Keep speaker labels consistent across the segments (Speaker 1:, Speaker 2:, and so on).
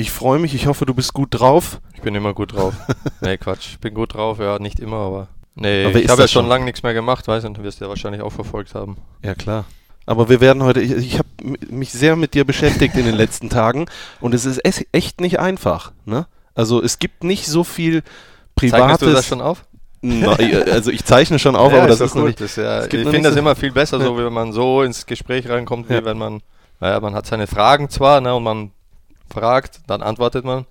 Speaker 1: Ich freue mich, ich hoffe, du bist gut drauf.
Speaker 2: Ich bin immer gut drauf. nee, Quatsch. Ich bin gut drauf, ja, nicht immer, aber. Nee,
Speaker 1: Aber
Speaker 2: ich
Speaker 1: ist
Speaker 2: habe ja schon
Speaker 1: schon?
Speaker 2: lange nichts mehr gemacht, weißt du, und du wirst ja wahrscheinlich auch verfolgt haben.
Speaker 1: Ja, klar. Aber wir werden heute, ich, ich habe mich sehr mit dir beschäftigt in den letzten Tagen und es ist echt nicht einfach. Ne? Also es gibt nicht so viel
Speaker 2: Zeichnest
Speaker 1: Privates.
Speaker 2: du das schon auf?
Speaker 1: Na, also ich zeichne schon auf,
Speaker 2: ja,
Speaker 1: aber das ist
Speaker 2: gut.
Speaker 1: nicht.
Speaker 2: Das, ja, ich finde das
Speaker 1: so-
Speaker 2: immer viel besser, so wenn man so ins Gespräch reinkommt, wie
Speaker 1: Ja.
Speaker 2: wenn man, naja, man hat seine Fragen zwar, ne, und man fragt, dann antwortet man.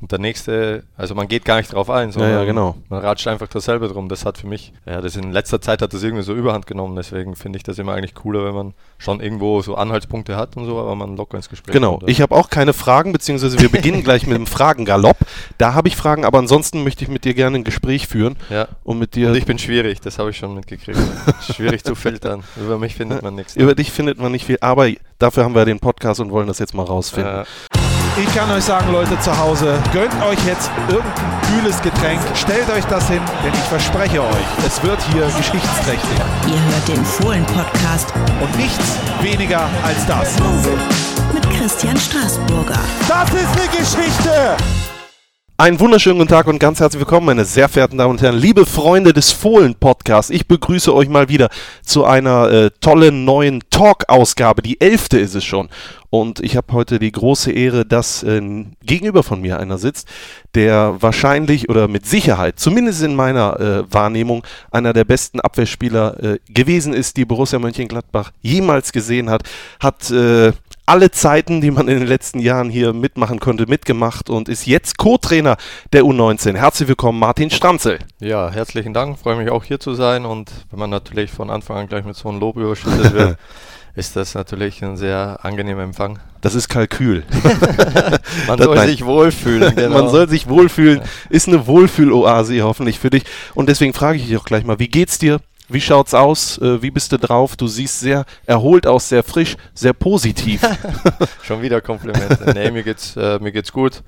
Speaker 2: Und der nächste, also man geht gar nicht drauf ein, sondern
Speaker 1: ja, genau.
Speaker 2: man ratscht einfach dasselbe drum. Das hat für mich, ja, das in letzter Zeit hat das irgendwie so überhand genommen, deswegen finde ich das immer eigentlich cooler, wenn man schon irgendwo so Anhaltspunkte hat und so, aber man locker ins Gespräch
Speaker 1: Genau,
Speaker 2: kommt. ja.
Speaker 1: ich habe auch keine Fragen, beziehungsweise wir beginnen gleich mit dem Fragengalopp. Da habe ich Fragen, aber ansonsten möchte ich mit dir gerne ein Gespräch führen
Speaker 2: ja.
Speaker 1: und mit dir.
Speaker 2: Und ich bin schwierig, das habe ich schon mitgekriegt. schwierig zu filtern. Über mich findet man nichts.
Speaker 1: über dich findet man nicht viel, aber dafür haben wir den Podcast und wollen das jetzt mal rausfinden.
Speaker 2: Ja.
Speaker 3: Ich kann euch sagen, Leute zu Hause, gönnt euch jetzt irgendein kühles Getränk, stellt euch das hin, denn ich verspreche euch, es wird hier geschichtsträchtig.
Speaker 4: Ihr hört den Fohlen-Podcast
Speaker 3: Und nichts weniger als das.
Speaker 4: mit Christian Straßburger.
Speaker 3: Das ist eine Geschichte!
Speaker 1: Einen wunderschönen guten Tag und ganz herzlich willkommen, meine sehr verehrten Damen und Herren, liebe Freunde des Fohlen-Podcasts. Ich begrüße euch mal wieder zu einer äh, tollen neuen Talk-Ausgabe. Die elfte ist es schon. Und ich habe heute die große Ehre, dass äh, gegenüber von mir einer sitzt, der wahrscheinlich oder mit Sicherheit, zumindest in meiner äh, Wahrnehmung, einer der besten Abwehrspieler äh, gewesen ist, die Borussia Mönchengladbach jemals gesehen hat. Hat äh, alle Zeiten, die man in den letzten Jahren hier mitmachen konnte, mitgemacht und ist jetzt Co-Trainer der U19. Herzlich willkommen, Martin Stranzel.
Speaker 2: Ja, herzlichen Dank. Freue mich auch hier zu sein. Und wenn man natürlich von Anfang an gleich mit so einem Lob überschüttet wird, ist das natürlich ein sehr angenehmer Empfang.
Speaker 1: Das ist Kalkül.
Speaker 2: Man soll sich wohlfühlen. Genau.
Speaker 1: Man soll sich wohlfühlen. Ist eine Wohlfühloase hoffentlich für dich. Und deswegen frage ich dich auch gleich mal, wie geht's dir? Wie schaut's aus? Äh, Wie bist du drauf? Du siehst sehr erholt aus, sehr frisch, sehr positiv.
Speaker 2: Schon wieder Komplimente. nee, mir geht's, äh, mir geht's gut.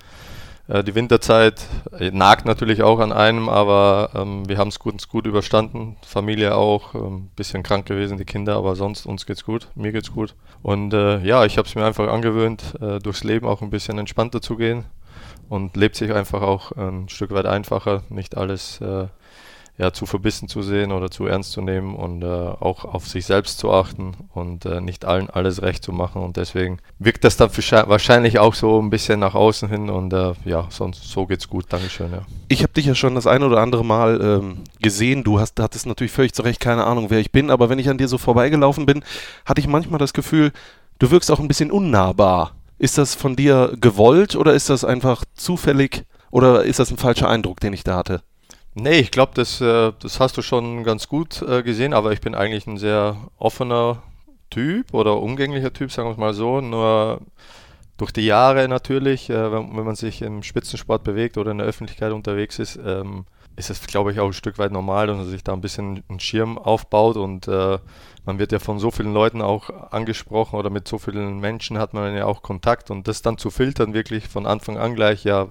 Speaker 2: Äh, die Winterzeit äh, nagt natürlich auch an einem, aber ähm, wir haben es gut, gut überstanden. Familie auch, ein bisschen krank gewesen, die Kinder, aber sonst uns geht's gut. Mir geht's gut. Und äh, ja, ich habe es mir einfach angewöhnt, äh, durchs Leben auch ein bisschen entspannter zu gehen und lebt sich einfach auch ein Stück weit einfacher, nicht alles ja, zu verbissen zu sehen oder zu ernst zu nehmen und äh, auch auf sich selbst zu achten und äh, nicht allen alles recht zu machen. Und deswegen wirkt das dann wahrscheinlich auch so ein bisschen nach außen hin und äh, ja, sonst so geht's gut. Dankeschön. Ja.
Speaker 1: Ich habe dich ja schon das ein oder andere Mal ähm, gesehen. Du hast, hattest natürlich völlig zu Recht keine Ahnung, wer ich bin, aber wenn ich an dir so vorbeigelaufen bin, hatte ich manchmal das Gefühl, du wirkst auch ein bisschen unnahbar. Ist das von dir gewollt oder ist das einfach zufällig oder ist das ein falscher Eindruck, den ich da hatte?
Speaker 2: Nee, ich glaube, das, äh, das hast du schon ganz gut äh, gesehen, aber ich bin eigentlich ein sehr offener Typ oder umgänglicher Typ, sagen wir es mal so. Nur durch die Jahre natürlich, äh, wenn, man sich im Spitzensport bewegt oder in der Öffentlichkeit unterwegs ist, ähm, ist es, glaube ich, auch ein Stück weit normal, dass man sich da ein bisschen einen Schirm aufbaut und man wird ja von so vielen Leuten auch angesprochen oder mit so vielen Menschen hat man ja auch Kontakt und das dann zu filtern, wirklich von Anfang an gleich, ja,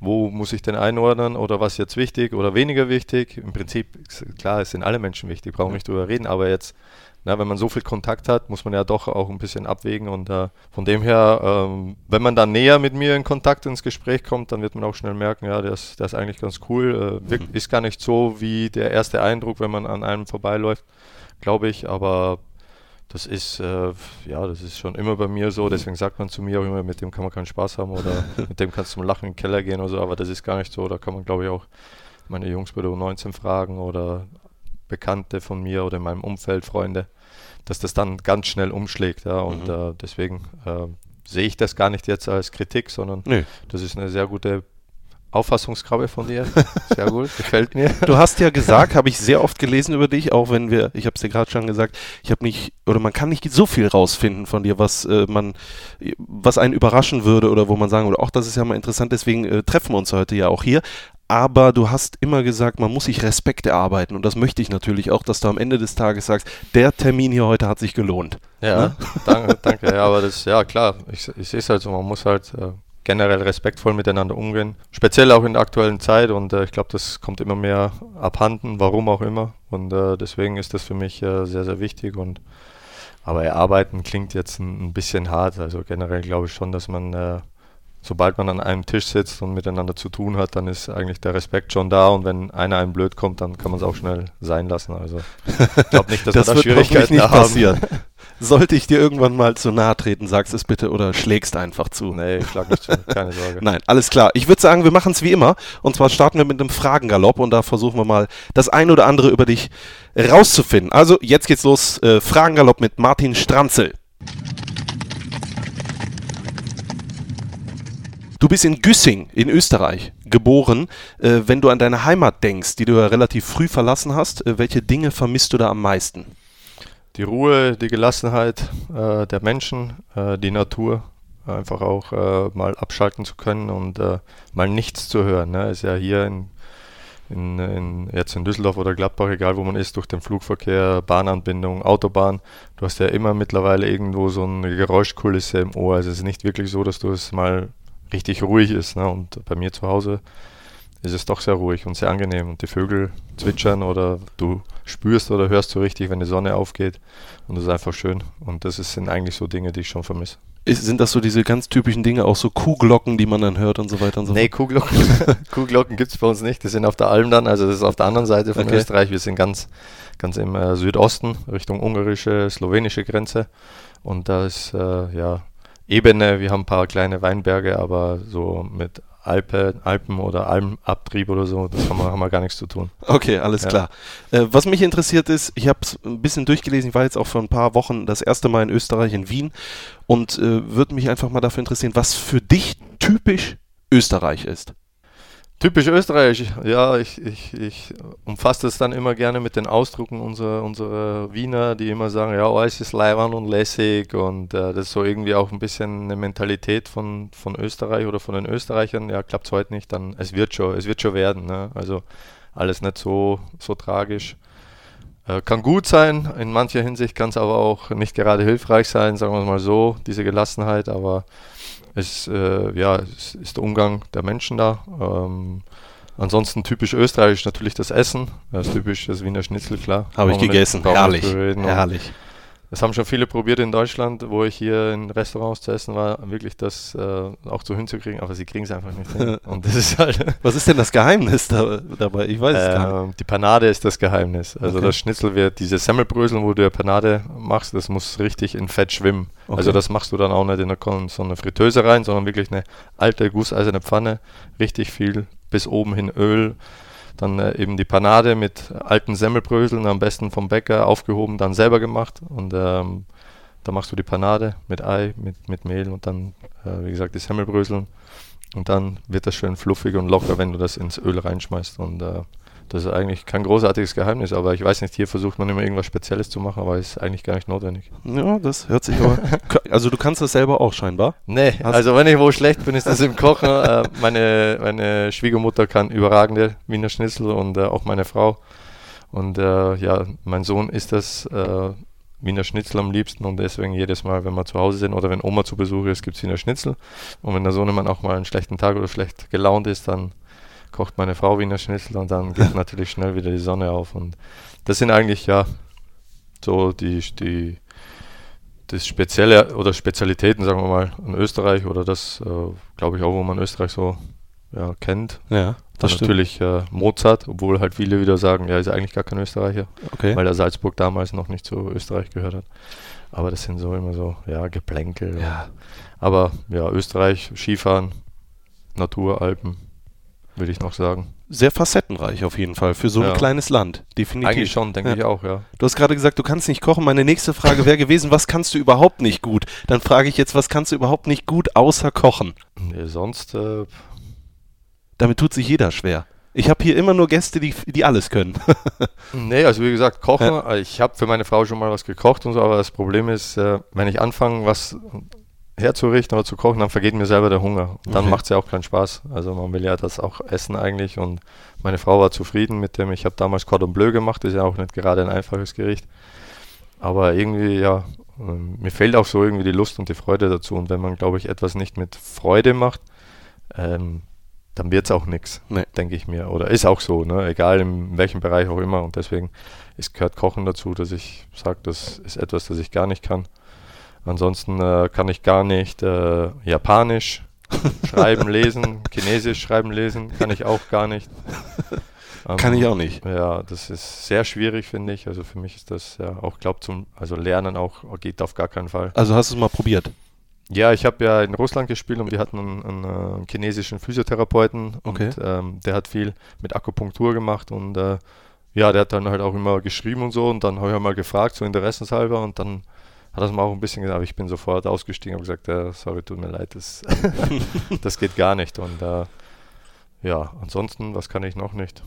Speaker 2: wo muss ich denn einordnen oder was ist jetzt wichtig oder weniger wichtig. Im Prinzip, klar, es sind alle Menschen wichtig, brauchen wir nicht drüber reden, aber jetzt, na, wenn man so viel Kontakt hat, muss man ja doch auch ein bisschen abwägen und äh, von dem her, ähm, wenn man dann näher mit mir in Kontakt ins Gespräch kommt, dann wird man auch schnell merken, ja, der ist, der ist eigentlich ganz cool, äh, wirkt, ist gar nicht so wie der erste Eindruck, wenn man an einem vorbeiläuft, glaube ich, aber das ist, äh, ja, das ist schon immer bei mir so, deswegen sagt man zu mir auch immer, mit dem kann man keinen Spaß haben oder mit dem kannst du zum Lachen in den Keller gehen oder so, aber das ist gar nicht so, da kann man glaube ich auch meine Jungs bei der U19 fragen oder Bekannte von mir oder in meinem Umfeld, Freunde, dass das dann ganz schnell umschlägt, ja, und
Speaker 1: Mhm.
Speaker 2: äh, deswegen äh, sehe ich das gar nicht jetzt als Kritik, sondern
Speaker 1: Nö.
Speaker 2: das ist eine sehr gute Auffassungsgabe von dir, sehr gut, gefällt mir.
Speaker 1: Du hast ja gesagt, habe ich sehr oft gelesen über dich, auch wenn wir, ich habe es dir gerade schon gesagt, ich habe nicht, oder man kann nicht so viel rausfinden von dir, was äh, man, was einen überraschen würde oder wo man sagen würde, ach, das ist ja mal interessant, deswegen äh, treffen wir uns heute ja auch hier. Aber du hast immer gesagt, man muss sich Respekt erarbeiten und das möchte ich natürlich auch, dass du am Ende des Tages sagst, der Termin hier heute hat sich gelohnt.
Speaker 2: Ja,
Speaker 1: Ne?
Speaker 2: danke, danke. Ja, aber das, ja klar, ich, ich sehe es halt so, man muss halt äh, generell respektvoll miteinander umgehen. Speziell auch in der aktuellen Zeit und äh, ich glaube, das kommt immer mehr abhanden, warum auch immer. Und äh, deswegen ist das für mich äh, sehr, sehr wichtig. Und aber erarbeiten klingt jetzt ein, ein bisschen hart. Also generell glaube ich schon, dass man äh, sobald man an einem Tisch sitzt und miteinander zu tun hat, dann ist eigentlich der Respekt schon da und wenn einer einem blöd kommt, dann kann man es auch schnell sein lassen. Also ich glaube nicht, dass
Speaker 1: das
Speaker 2: wir da Schwierigkeiten
Speaker 1: nicht
Speaker 2: haben.
Speaker 1: passieren. Sollte ich dir irgendwann mal zu nahe treten, sagst es bitte oder schlägst einfach zu.
Speaker 2: Nee, ich schlag nicht zu, keine Sorge.
Speaker 1: Nein, alles klar. Ich würde sagen, wir machen es wie immer. Und zwar starten wir mit einem Fragengalopp und da versuchen wir mal das ein oder andere über dich rauszufinden. Also, jetzt geht's los. Äh, Fragengalopp mit Martin Stranzel. Du bist in Güssing in Österreich geboren. Äh, wenn du an deine Heimat denkst, die du ja relativ früh verlassen hast, äh, welche Dinge vermisst du da am meisten?
Speaker 2: Die Ruhe, die Gelassenheit äh, der Menschen, äh, die Natur, einfach auch äh, mal abschalten zu können und äh, mal nichts zu hören. Ne? Ist ja hier in, in, in, jetzt in Düsseldorf oder Gladbach, egal wo man ist, durch den Flugverkehr, Bahnanbindung, Autobahn, du hast ja immer mittlerweile irgendwo so eine Geräuschkulisse im Ohr. Also es ist nicht wirklich so, dass du es mal richtig ruhig ist. Ne? Und bei mir zu Hause ist es doch sehr ruhig und sehr angenehm. Und die Vögel zwitschern oder du spürst oder hörst so richtig, wenn die Sonne aufgeht. Und das ist einfach schön. Und das sind eigentlich so Dinge, die ich schon vermisse.
Speaker 1: Ist, sind das so diese ganz typischen Dinge, auch so Kuhglocken, die man dann hört und so weiter und so
Speaker 2: Nee, Kuhglocken, Kuhglocken gibt es bei uns nicht. Die sind auf der Alm dann, also das ist auf der anderen Seite von
Speaker 1: Okay.
Speaker 2: Österreich. Wir sind ganz, ganz im äh, Südosten, Richtung ungarische, slowenische Grenze. Und da ist äh, ja Ebene, wir haben ein paar kleine Weinberge, aber so mit Alpe, Alpen oder Almabtrieb oder so, das haben wir, haben wir gar nichts zu tun.
Speaker 1: Okay, alles
Speaker 2: Ja.
Speaker 1: klar. Äh, was mich interessiert ist, ich habe es ein bisschen durchgelesen, ich war jetzt auch vor ein paar Wochen das erste Mal in Österreich, in Wien und äh, würde mich einfach mal dafür interessieren, was für dich typisch Österreich ist.
Speaker 2: Typisch österreichisch, ja, ich, ich, ich umfasse das dann immer gerne mit den Ausdrucken unserer, unserer Wiener, die immer sagen, ja, alles ist leibern und lässig und äh, das ist so irgendwie auch ein bisschen eine Mentalität von, von Österreich oder von den Österreichern, ja, klappt es heute nicht, dann es wird schon, es wird schon werden, ne? also alles nicht so, so tragisch. Äh, kann gut sein, in mancher Hinsicht kann es aber auch nicht gerade hilfreich sein, sagen wir mal so, diese Gelassenheit, aber es, äh, ja, es ist der Umgang der Menschen da. Ähm, ansonsten typisch österreichisch natürlich das Essen. Das ist typisch das Wiener Schnitzel, klar.
Speaker 1: Habe ich gegessen. Herrlich. Herrlich.
Speaker 2: Das haben schon viele probiert in Deutschland, wo ich hier in Restaurants zu essen war, wirklich das äh, auch so hinzukriegen, aber sie kriegen es einfach nicht hin. Und das ist halt.
Speaker 1: Was ist denn das Geheimnis da, dabei? Ich weiß es gar nicht.
Speaker 2: Ähm, die Panade ist das Geheimnis. Also
Speaker 1: Okay.
Speaker 2: das Schnitzel wird, diese Semmelbrösel, wo du ja Panade machst, das muss richtig in Fett schwimmen.
Speaker 1: Okay.
Speaker 2: Also das machst du dann auch nicht in eine, so eine Fritteuse rein, sondern wirklich eine alte gusseiserne Pfanne, richtig viel bis oben hin Öl. Dann äh, eben die Panade mit alten Semmelbröseln, am besten vom Bäcker aufgehoben, dann selber gemacht. Und ähm, da machst du die Panade mit Ei, mit, mit Mehl und dann, äh, wie gesagt, die Semmelbröseln. Und dann wird das schön fluffig und locker, wenn du das ins Öl reinschmeißt. Und äh, das ist eigentlich kein großartiges Geheimnis, aber ich weiß nicht, hier versucht man immer irgendwas Spezielles zu machen, aber ist eigentlich gar nicht notwendig.
Speaker 1: Ja, das hört sich aber. Also, du kannst das selber auch scheinbar.
Speaker 2: Nee,
Speaker 1: Hast-
Speaker 2: also wenn ich wo schlecht bin, ist das im Kochen. äh, meine, meine Schwiegermutter kann überragende Wiener Schnitzel und äh, auch meine Frau. Und äh, ja, mein Sohn isst das äh, Wiener Schnitzel am liebsten und deswegen jedes Mal, wenn wir zu Hause sind oder wenn Oma zu Besuch ist, gibt es Wiener Schnitzel. Und wenn der Sohnemann auch mal einen schlechten Tag oder schlecht gelaunt ist, dann kocht meine Frau Wiener Schnitzel und dann geht natürlich schnell wieder die Sonne auf. Und das sind eigentlich ja so die, die das Spezielle oder Spezialitäten, sagen wir mal, in Österreich oder das, äh, glaube ich auch, wo man Österreich so ja, kennt.
Speaker 1: Ja,
Speaker 2: Dann natürlich äh, Mozart, obwohl halt viele wieder sagen, ja, ist eigentlich gar kein Österreicher,
Speaker 1: Okay.
Speaker 2: weil der Salzburg damals noch nicht zu Österreich gehört hat. Aber das sind so immer so, ja, Geplänkel.
Speaker 1: Ja.
Speaker 2: Aber ja, Österreich, Skifahren, Natur, Alpen, würde ich noch sagen.
Speaker 1: Sehr facettenreich auf jeden Fall für so ein
Speaker 2: Ja.
Speaker 1: kleines Land. Definitiv.
Speaker 2: Eigentlich schon, denke
Speaker 1: Ja.
Speaker 2: ich auch, ja.
Speaker 1: Du hast gerade gesagt, du kannst nicht kochen. Meine nächste Frage wäre gewesen, was kannst du überhaupt nicht gut? Dann frage ich jetzt, was kannst du überhaupt nicht gut außer kochen?
Speaker 2: Nee, sonst, äh,
Speaker 1: Damit tut sich jeder schwer. Ich habe hier immer nur Gäste, die, die alles können.
Speaker 2: Nee, also wie gesagt, kochen. äh, Ich habe für meine Frau schon mal was gekocht und so, aber das Problem ist, äh, wenn ich anfange, was herzurichten oder zu kochen, dann vergeht mir selber der Hunger. Und dann
Speaker 1: Okay.
Speaker 2: macht es ja auch keinen Spaß. Also man will ja das auch essen eigentlich und meine Frau war zufrieden mit dem. Ich habe damals Cordon Bleu gemacht, ist ja auch nicht gerade ein einfaches Gericht. Aber irgendwie, ja, ähm, mir fehlt auch so irgendwie die Lust und die Freude dazu. Und wenn man, glaube ich, etwas nicht mit Freude macht, ähm, dann wird es auch nichts,
Speaker 1: Nee.
Speaker 2: denke ich mir. Oder ist auch so, ne? egal in welchem Bereich auch immer. Und deswegen ist, gehört Kochen dazu, dass ich sage, das ist etwas, das ich gar nicht kann. Ansonsten äh, kann ich gar nicht äh, Japanisch, Schreiben, lesen, Chinesisch schreiben, lesen, kann ich auch gar nicht. Ähm,
Speaker 1: Kann ich auch nicht.
Speaker 2: Ja, das ist sehr schwierig, finde ich. Also für mich ist das ja auch, glaube zum, also Lernen auch geht auf gar keinen Fall.
Speaker 1: Also hast du es mal probiert?
Speaker 2: Ja, ich habe ja in Russland gespielt und wir hatten einen, einen, äh, chinesischen Physiotherapeuten
Speaker 1: Okay.
Speaker 2: und ähm, der hat viel mit Akupunktur gemacht und äh, ja, der hat dann halt auch immer geschrieben und so und dann habe ich mal gefragt, so interessenshalber und dann hat es mir auch ein bisschen gesagt, aber ich bin sofort ausgestiegen und gesagt, äh, sorry, tut mir leid, das, das geht gar nicht und äh, ja, ansonsten, was kann ich noch nicht?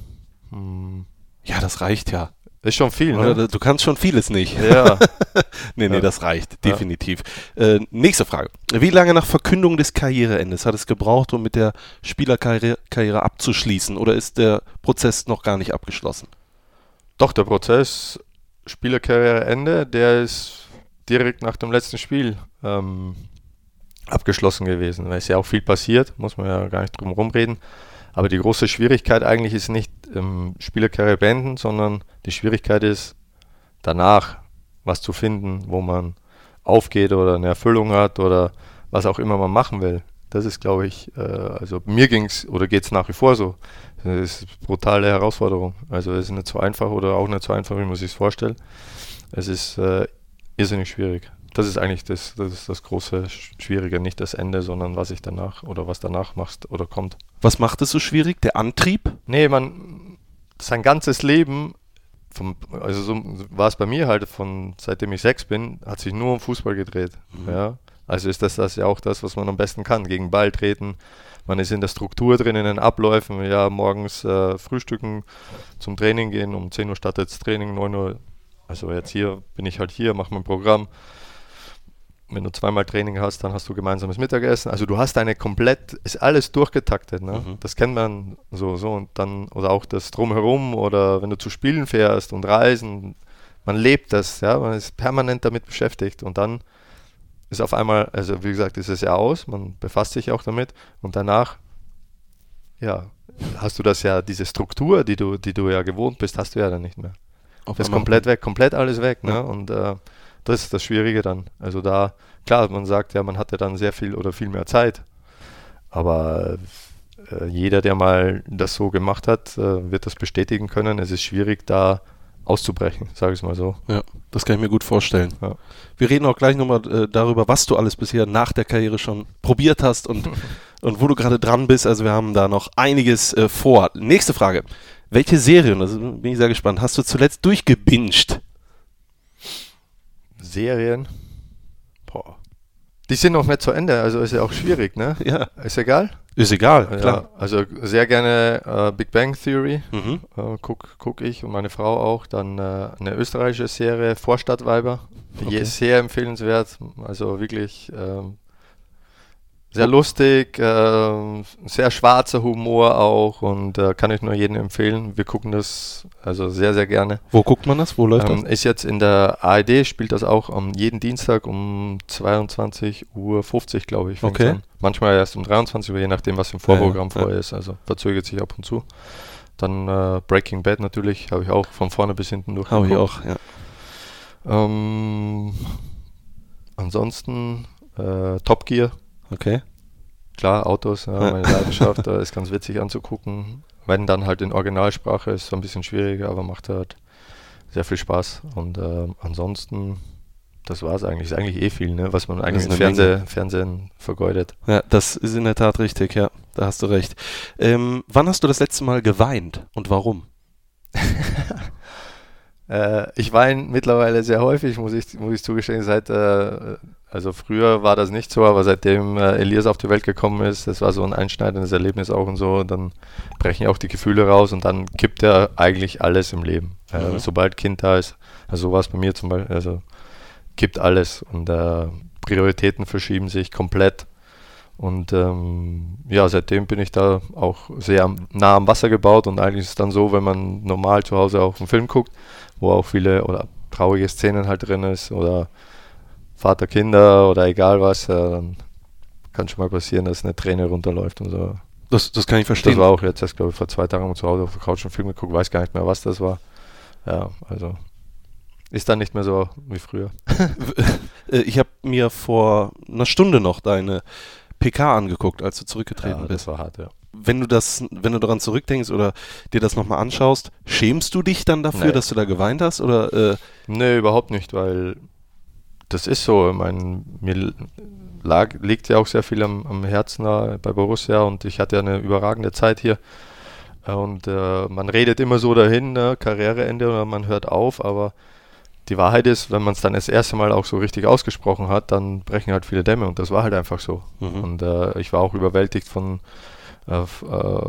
Speaker 2: Hm,
Speaker 1: Ja, das reicht ja.
Speaker 2: ist schon viel,
Speaker 1: Oder?
Speaker 2: ne?
Speaker 1: Du kannst schon vieles nicht.
Speaker 2: Ja,
Speaker 1: Nee, nee,
Speaker 2: Ja.
Speaker 1: das reicht,
Speaker 2: Ja.
Speaker 1: definitiv. Äh, nächste Frage. Wie lange nach Verkündung des Karriereendes hat es gebraucht, um mit der Spielerkarriere Karriere abzuschließen? Oder ist der Prozess noch gar nicht abgeschlossen?
Speaker 2: Doch, der Prozess Spielerkarriereende, der ist direkt nach dem letzten Spiel ähm, abgeschlossen gewesen. Weil es ja auch viel passiert, muss man ja gar nicht drum rumreden. Aber die große Schwierigkeit eigentlich ist nicht ähm, Spielerkarriere beenden, sondern die Schwierigkeit ist danach was zu finden, wo man aufgeht oder eine Erfüllung hat oder was auch immer man machen will. Das ist, glaube ich, äh, also mir ging es oder geht es nach wie vor so. Das ist eine brutale Herausforderung. Also es ist nicht so einfach oder auch nicht so einfach, wie man sich es vorstellt. Es ist äh, irrsinnig schwierig. Das ist eigentlich das, das, ist das große Sch- Schwierige, nicht das Ende, sondern was ich danach oder was danach machst oder kommt.
Speaker 1: Was macht es so schwierig? Der Antrieb?
Speaker 2: Nee, man, sein ganzes Leben, vom, also so war es bei mir halt, von seitdem ich sechs bin, hat sich nur um Fußball gedreht. Ja? Also ist das, das ja auch das, was man am besten kann, gegen Ball treten. Man ist in der Struktur drin, in den Abläufen. Ja, morgens äh, frühstücken, zum Training gehen. Um 10 Uhr startet das Training, 9 Uhr. Also jetzt hier bin ich halt hier, mache mein Programm. Wenn du zweimal Training hast, dann hast du gemeinsames Mittagessen. Also du hast eine komplett, ist alles durchgetaktet. Ne?
Speaker 1: Mhm.
Speaker 2: Das kennt man so, so und dann, oder auch das Drumherum oder wenn du zu Spielen fährst und reisen, man lebt das, ja, man ist permanent damit beschäftigt und dann ist auf einmal, also wie gesagt, ist es ja aus, man befasst sich auch damit und danach, ja, hast du das ja, diese Struktur, die du, die du ja gewohnt bist, hast du ja dann nicht mehr.
Speaker 1: Auf
Speaker 2: Das ist komplett weg, komplett alles weg. Ne?
Speaker 1: Ja.
Speaker 2: Und äh, das ist das Schwierige dann. Also da, klar, man sagt ja, man hatte dann sehr viel oder viel mehr Zeit. Aber äh, jeder, der mal das so gemacht hat, äh, wird das bestätigen können. Es ist schwierig, da auszubrechen, sage ich es mal so.
Speaker 1: Ja, das kann ich mir gut vorstellen.
Speaker 2: Ja.
Speaker 1: Wir reden auch gleich nochmal äh, darüber, was du alles bisher nach der Karriere schon probiert hast und, und wo du gerade dran bist. Also wir haben da noch einiges äh, vor. Nächste Frage. Welche Serien, also bin ich sehr gespannt, hast du zuletzt durchgebinged?
Speaker 2: Serien, boah. Die sind noch nicht zu Ende, also ist ja auch schwierig, ne?
Speaker 1: Ja,
Speaker 2: Ist egal?
Speaker 1: ist egal, klar.
Speaker 2: Ja, also sehr gerne äh, Big Bang Theory.
Speaker 1: Mhm.
Speaker 2: Äh, guck, guck ich und meine Frau auch. Dann äh, eine österreichische Serie, Vorstadtweiber. Die
Speaker 1: Okay.
Speaker 2: ist sehr empfehlenswert. Also wirklich ähm, sehr lustig, ähm, sehr schwarzer Humor auch und äh, kann ich nur jedem empfehlen. Wir gucken das also sehr, sehr gerne.
Speaker 1: Wo guckt man das? Wo läuft
Speaker 2: Ähm, ist jetzt in der ARD, spielt das auch am jeden Dienstag um 22.50 Uhr, glaube ich.
Speaker 1: Okay.
Speaker 2: An. Manchmal erst um 23 Uhr, je nachdem, was im Vorprogramm
Speaker 1: Ja, ja.
Speaker 2: vorher ist. Also verzögert sich ab und zu. Dann äh, Breaking Bad natürlich, habe ich auch von vorne bis hinten durch.
Speaker 1: das? Habe ich auch, ja.
Speaker 2: Ähm, ansonsten äh, Top Gear,
Speaker 1: Okay.
Speaker 2: klar, Autos, ja, meine Leidenschaft, da ist ganz witzig anzugucken. Wenn dann halt in Originalsprache ist so ein bisschen schwieriger, aber macht halt sehr viel Spaß. Und ähm, ansonsten, das war es eigentlich. Ist eigentlich eh viel, ne? was man eigentlich im Fernseh, Fernsehen vergeudet.
Speaker 1: Ja, das ist in der Tat richtig, ja. Da hast du recht. Ähm, wann hast du das letzte Mal geweint und warum?
Speaker 2: Äh, ich weine mittlerweile sehr häufig, muss ich, muss ich zugestehen. Seit, äh, also früher war das nicht so, aber seitdem äh, Elias auf die Welt gekommen ist, das war so ein einschneidendes Erlebnis auch und so, dann brechen auch die Gefühle raus und dann kippt ja eigentlich alles im Leben. Äh,
Speaker 1: Mhm.
Speaker 2: Sobald Kind da ist, also so war es bei mir zum Beispiel, also kippt alles und äh, Prioritäten verschieben sich komplett. Und ähm, ja, seitdem bin ich da auch sehr nah am Wasser gebaut und eigentlich ist es dann so, wenn man normal zu Hause auch einen Film guckt, wo auch viele oder traurige Szenen halt drin ist oder Vater, Kinder oder egal was, äh, dann kann schon mal passieren, dass eine Träne runterläuft und so.
Speaker 1: Das, das kann ich
Speaker 2: Das
Speaker 1: verstehen.
Speaker 2: war auch jetzt erst, glaube ich, vor zwei Tagen zu Hause auf der Couch einen Film geguckt, weiß gar nicht mehr, was das war. Ja, also ist dann nicht mehr so wie früher.
Speaker 1: Äh, ich habe mir vor einer Stunde noch deine PK angeguckt, als du zurückgetreten
Speaker 2: Ja,
Speaker 1: bist.
Speaker 2: das war hart, ja.
Speaker 1: Wenn du das, wenn du daran zurückdenkst oder dir das nochmal anschaust, schämst du dich dann dafür,
Speaker 2: Nee.
Speaker 1: dass du da geweint hast? Oder äh,
Speaker 2: Nee, überhaupt nicht, weil das ist so. Ich mein, mir lag, liegt ja auch sehr viel am, am Herzen da bei Borussia und ich hatte ja eine überragende Zeit hier. Und äh, man redet immer so dahin, ne, Karriereende oder man hört auf, aber die Wahrheit ist, wenn man es dann das erste Mal auch so richtig ausgesprochen hat, dann brechen halt viele Dämme und das war halt einfach so.
Speaker 1: Mhm.
Speaker 2: Und äh, ich war auch überwältigt von, äh, äh,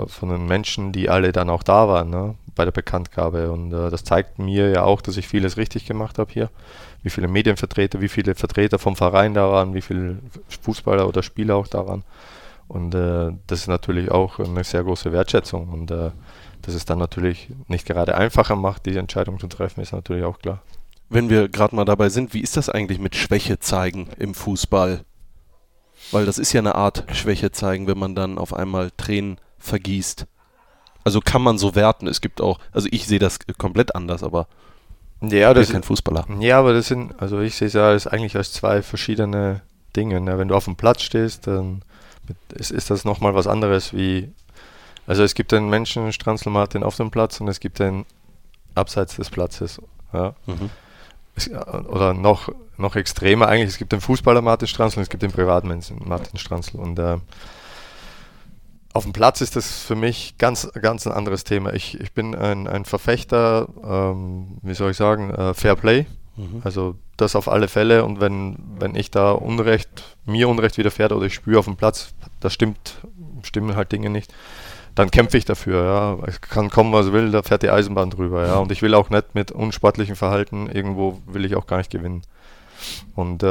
Speaker 2: von den Menschen, die alle dann auch da waren ne, bei der Bekanntgabe. Und äh, das zeigt mir ja auch, dass ich vieles richtig gemacht habe hier. Wie viele Medienvertreter, wie viele Vertreter vom Verein da waren, wie viele Fußballer oder Spieler auch da waren. Und äh, das ist natürlich auch eine sehr große Wertschätzung. Und äh, dass es dann natürlich nicht gerade einfacher macht, diese Entscheidung zu treffen, ist natürlich auch klar.
Speaker 1: Wenn wir gerade mal dabei sind, wie ist das eigentlich mit Schwäche zeigen im Fußball? Weil das ist ja eine Art Schwäche zeigen, wenn man dann auf einmal Tränen vergießt. Also kann man so werten. Es gibt auch, also ich sehe das komplett anders, aber
Speaker 2: Ja,
Speaker 1: ich bin
Speaker 2: das
Speaker 1: kein Fußballer.
Speaker 2: Ja, aber das sind, also ich sehe es ja als, eigentlich als zwei verschiedene Dinge. Ne? Wenn du auf dem Platz stehst, dann ist, ist das nochmal was anderes wie, also es gibt einen Menschen, Stranzl Martin, auf dem Platz und es gibt einen abseits des Platzes. Ja?
Speaker 1: Mhm.
Speaker 2: Oder noch, noch extremer eigentlich, es gibt den Fußballer Martin Stranzl und es gibt den Privatmenschen Martin Stranzl. Und äh, auf dem Platz ist das für mich ganz, ganz ein anderes Thema. Ich, ich bin ein, ein Verfechter, ähm, wie soll ich sagen, äh, Fair Play.
Speaker 1: Mhm.
Speaker 2: Also das auf alle Fälle und wenn, wenn ich da Unrecht, mir Unrecht widerfährt oder ich spüre auf dem Platz, da stimmt, stimmen halt Dinge nicht, dann kämpfe ich dafür, ja. Es kann kommen, was will, da fährt die Eisenbahn drüber, ja. Und ich will auch nicht mit unsportlichem Verhalten, irgendwo will ich auch gar nicht gewinnen. Und äh,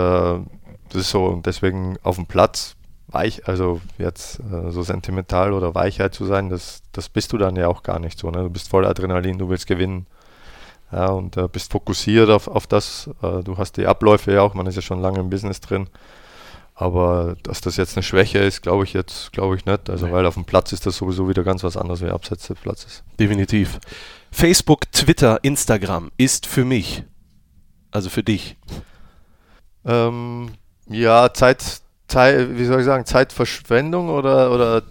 Speaker 2: das ist so, und deswegen auf dem Platz weich, also jetzt äh, so sentimental oder Weichheit zu sein, das, das bist du dann ja auch gar nicht so. Ne? Du bist voll Adrenalin, du willst gewinnen. Ja, und äh, bist fokussiert auf, auf das. Äh, du hast die Abläufe ja auch, man ist ja schon lange im Business drin. Aber dass das jetzt eine Schwäche ist, glaube ich jetzt, glaube ich nicht. Also
Speaker 1: Nee.
Speaker 2: weil auf dem Platz ist das sowieso wieder ganz was anderes, wie abseits des Platzes.
Speaker 1: Definitiv. Facebook, Twitter, Instagram ist für mich, also für dich,
Speaker 2: Ähm, ja, Zeit, Zeit, wie soll ich sagen, Zeitverschwendung oder, oder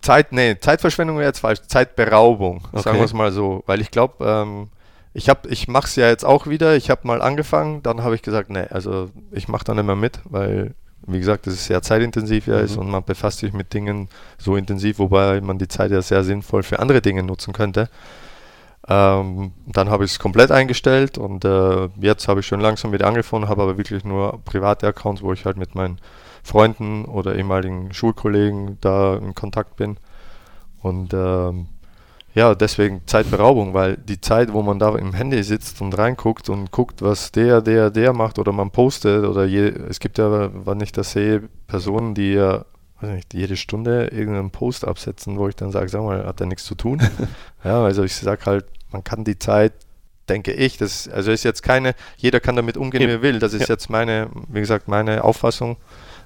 Speaker 2: Zeit, nee, Zeitverschwendung wäre jetzt falsch, Zeitberaubung,
Speaker 1: Okay.
Speaker 2: sagen wir es mal so. Weil ich glaube, ähm, ich habe, ich mache es ja jetzt auch wieder, ich habe mal angefangen, dann habe ich gesagt, nee, also ich mache da nicht mehr mit, weil, wie gesagt, das ist sehr zeitintensiv ja ist
Speaker 1: Mhm.
Speaker 2: und man befasst sich mit Dingen so intensiv, wobei man die Zeit ja sehr sinnvoll für andere Dinge nutzen könnte. Ähm, dann habe ich es komplett eingestellt und äh, jetzt habe ich schon langsam wieder angefangen, habe aber wirklich nur private Accounts, wo ich halt mit meinen Freunden oder ehemaligen Schulkollegen da in Kontakt bin. Und ähm, ja, deswegen Zeitberaubung, weil die Zeit, wo man da im Handy sitzt und reinguckt und guckt, was der, der, der macht oder man postet oder je, es gibt ja, wann ich das sehe, Personen, die ja weiß nicht, jede Stunde irgendeinen Post absetzen, wo ich dann sage, sag mal, hat der nichts zu tun? ja, also ich sage halt, man kann die Zeit, denke ich, das also ist jetzt keine, jeder kann damit umgehen, wie er will. Das ist
Speaker 1: Ja.
Speaker 2: jetzt meine, wie gesagt, meine Auffassung,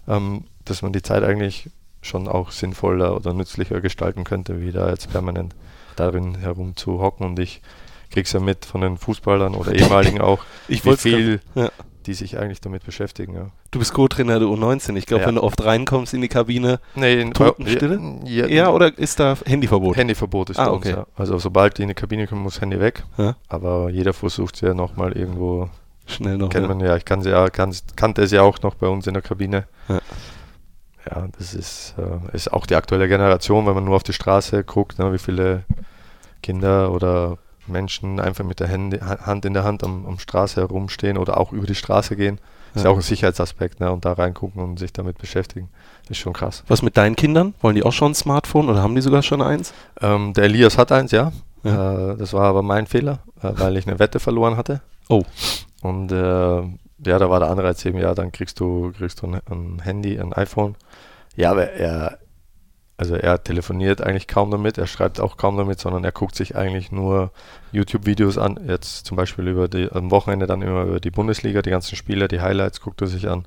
Speaker 2: ähm, dass man die Zeit eigentlich schon auch sinnvoller oder nützlicher gestalten könnte, wie da jetzt permanent darin herum zu hocken. Und ich krieg's ja mit von den Fußballern oder ehemaligen auch,
Speaker 1: Ich
Speaker 2: wie viel
Speaker 1: ja.
Speaker 2: die sich eigentlich damit beschäftigen. Ja.
Speaker 1: Du bist Co-Trainer der U19. Ich glaube,
Speaker 2: Ja.
Speaker 1: wenn du oft reinkommst in die Kabine,
Speaker 2: Nee, in
Speaker 1: Totenstille?
Speaker 2: Ja,
Speaker 1: ja, oder ist da Handyverbot?
Speaker 2: Handyverbot ist
Speaker 1: Ah,
Speaker 2: uns,
Speaker 1: okay.
Speaker 2: ja. Also sobald die in die Kabine kommen, muss Handy weg. Aber jeder versucht es ja nochmal irgendwo,
Speaker 1: Schnell noch.
Speaker 2: kennt
Speaker 1: ja.
Speaker 2: man ja, ich kann sie ja, kann, kannte es ja auch noch bei uns in der Kabine.
Speaker 1: Ja.
Speaker 2: Ja, das ist, äh, ist auch die aktuelle Generation, wenn man nur auf die Straße guckt, ne, wie viele Kinder oder Menschen einfach mit der Ha- Hand in der Hand am, am Straße herumstehen oder auch über die Straße gehen. Ist
Speaker 1: Ja.
Speaker 2: ja auch ein Sicherheitsaspekt, ne, und da reingucken und sich damit beschäftigen. ist schon krass.
Speaker 1: Was mit deinen Kindern? Wollen die auch schon ein Smartphone oder haben die sogar schon eins?
Speaker 2: Ähm, der Elias hat eins, ja.
Speaker 1: Ja.
Speaker 2: Äh, das war aber mein Fehler, äh, weil ich eine Wette verloren hatte.
Speaker 1: Oh.
Speaker 2: Und äh, ja, da war der Anreiz eben, ja, dann kriegst du, kriegst du ein, ein Handy, ein iPhone. Ja, aber er, also er telefoniert eigentlich kaum damit, er schreibt auch kaum damit, sondern er guckt sich eigentlich nur YouTube-Videos an. Jetzt zum Beispiel über die, am Wochenende dann immer über die Bundesliga, die ganzen Spiele, die Highlights guckt er sich an.